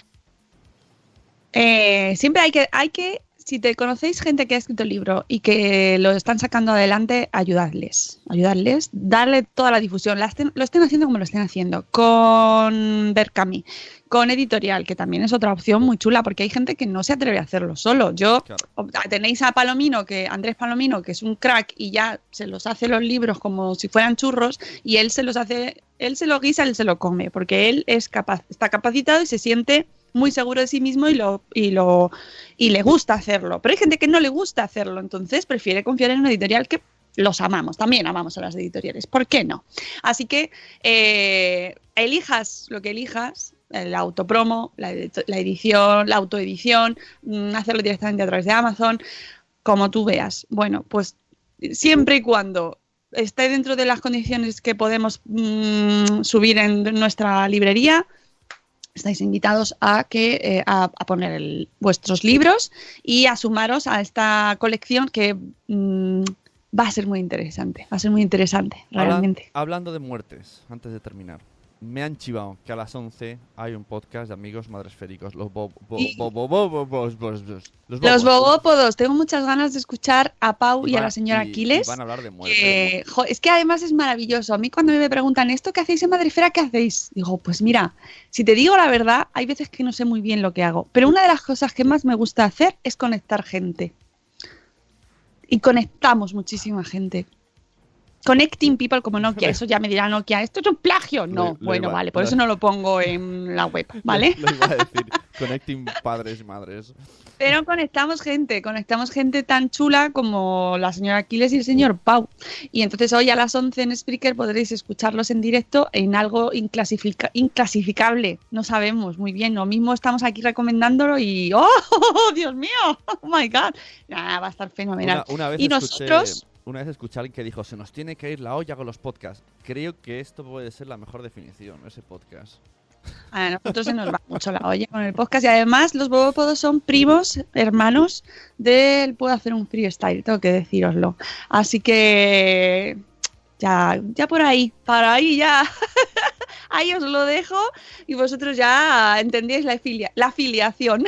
S3: Eh, siempre hay que, hay que, si te conocéis gente que ha escrito el libro y que lo están sacando adelante, ayudarles, ayudarles, darle toda la difusión, lo estén haciendo como lo estén haciendo, con Berkami, con editorial, que también es otra opción muy chula, porque hay gente que no se atreve a hacerlo solo. Yo,
S4: Claro.
S3: tenéis a Palomino, que Andrés Palomino, que es un crack y ya se los hace los libros como si fueran churros, y él se los hace, él se lo guisa, él se lo come, porque él es capaz, está capacitado y se siente muy seguro de sí mismo y lo, y lo y le gusta hacerlo. Pero hay gente que no le gusta hacerlo, entonces prefiere confiar en una editorial que los amamos, también amamos a las editoriales. ¿Por qué no? Así que eh, elijas lo que elijas, el autopromo, la, la edición, la autoedición, mm, hacerlo directamente a través de Amazon, como tú veas. Bueno, pues siempre y cuando esté dentro de las condiciones que podemos mm, subir en nuestra librería, estáis invitados a que eh, a, a poner el- vuestros libros y a sumaros a esta colección que mm, va a ser muy interesante, va a ser muy interesante, realmente.
S4: hablando de muertes, antes de terminar. Me han chivado que a las 11 hay un podcast de amigos madresféricos. Los bo, bo,
S3: Y-
S4: bo- bo- bo- bo- bos- bos- bos- los
S3: bogópodos. Tengo muchas ganas de escuchar a Pau y, a la señora Aquiles.
S4: van a hablar de muerte.
S3: es que además es maravilloso. A mí cuando me preguntan esto, ¿qué hacéis en Madrefera? ¿Qué hacéis? Digo, pues mira, si te digo la verdad, hay veces que no sé muy bien lo que hago. Pero una de las cosas que más me gusta hacer es conectar gente. Y conectamos muchísima gente. Connecting people como Nokia. Eso ya me dirá Nokia, esto es un plagio. No,
S4: Lo- lo
S3: bueno,
S4: iba-
S3: vale, por eso no lo pongo en la web, ¿vale?
S4: Lo iba a decir. Connecting padres y madres.
S3: Pero conectamos gente, conectamos gente tan chula como la señora Aquiles y el señor Pau. Y entonces hoy a las 11 en Spreaker podréis escucharlos en directo en algo inclasifica- inclasificable. No sabemos muy bien. Lo mismo estamos aquí recomendándolo y ¡Oh, Dios mío! ¡Oh, my God! Nada, va a estar fenomenal.
S4: Una, una vez
S3: y
S4: escuché,
S3: nosotros...
S4: una vez escuché a alguien que dijo, se nos tiene que ir la olla con los podcasts. Creo que esto puede ser la mejor definición, ese podcast.
S3: A nosotros se nos va mucho la olla con el podcast y además los bobópodos son primos, hermanos del Puedo hacer un freestyle, tengo que deciroslo. Así que ya, ya por ahí, para ahí ya, ahí os lo dejo y vosotros ya entendéis la, filia- la afiliación.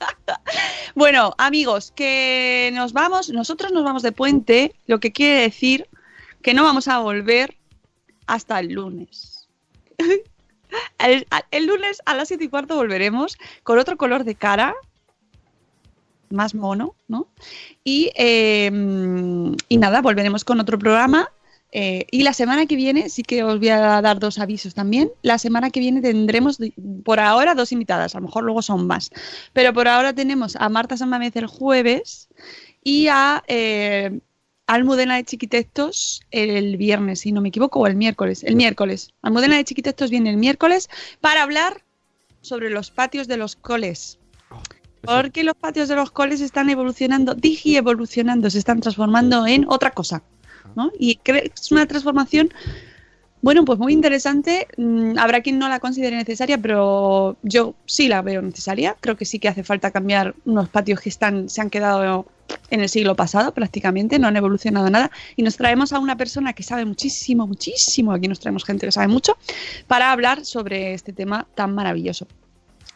S3: bueno, amigos, que nos vamos, nosotros nos vamos de puente, lo que quiere decir que no vamos a volver hasta el lunes. El, lunes a las 7 y cuarto volveremos con otro color de cara, más mono, ¿no? Y, eh, y nada, volveremos con otro programa. Eh, y la semana que viene, sí que os voy a dar dos avisos también. La semana que viene tendremos por ahora dos invitadas, a lo mejor luego son más. Pero por ahora tenemos a Marta Samamez el jueves y a eh, Almudena de Chiquitextos el viernes, si no me equivoco, o el miércoles. El miércoles. Almudena de Chiquitextos viene el miércoles para hablar sobre los patios de los coles. Porque los patios de los coles están evolucionando, digi evolucionando, se están transformando en otra cosa. ¿No? Y cre- es una transformación, bueno, pues muy interesante. Mm, habrá quien no la considere necesaria, pero yo sí la veo necesaria. Creo que sí que hace falta cambiar unos patios que están, se han quedado en el siglo pasado prácticamente, no han evolucionado nada. Y nos traemos a una persona que sabe muchísimo, muchísimo, aquí nos traemos gente que sabe mucho, para hablar sobre este tema tan maravilloso.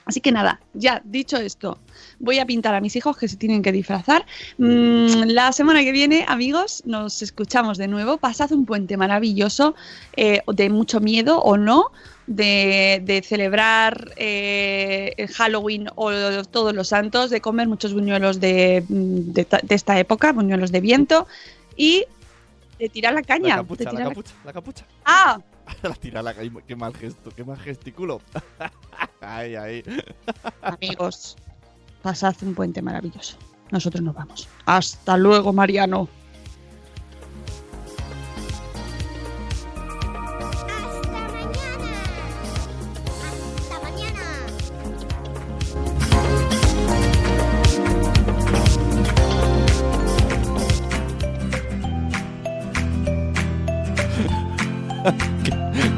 S3: Así que nada, ya dicho esto, voy a pintar a mis hijos que se tienen que disfrazar. Mm, la semana que viene, amigos, nos escuchamos de nuevo. Pasad un puente maravilloso, eh, de mucho miedo o no, de, de celebrar eh, Halloween o todos los santos, de comer muchos buñuelos de, mm, de ta- de esta época, buñuelos de viento y de tirar la caña.
S4: La
S3: de
S4: capucha, la
S3: tirar la-
S4: capucha, la capucha.
S3: ¡Ah!
S4: la tira la ca- Qué mal gesto, qué mal gesticulo. ay, ay.
S3: Amigos, pasad un puente maravilloso. Nosotros nos vamos. Hasta luego, Mariano.
S5: Hasta mañana.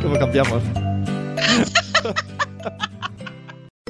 S4: ¿Cómo cambiamos?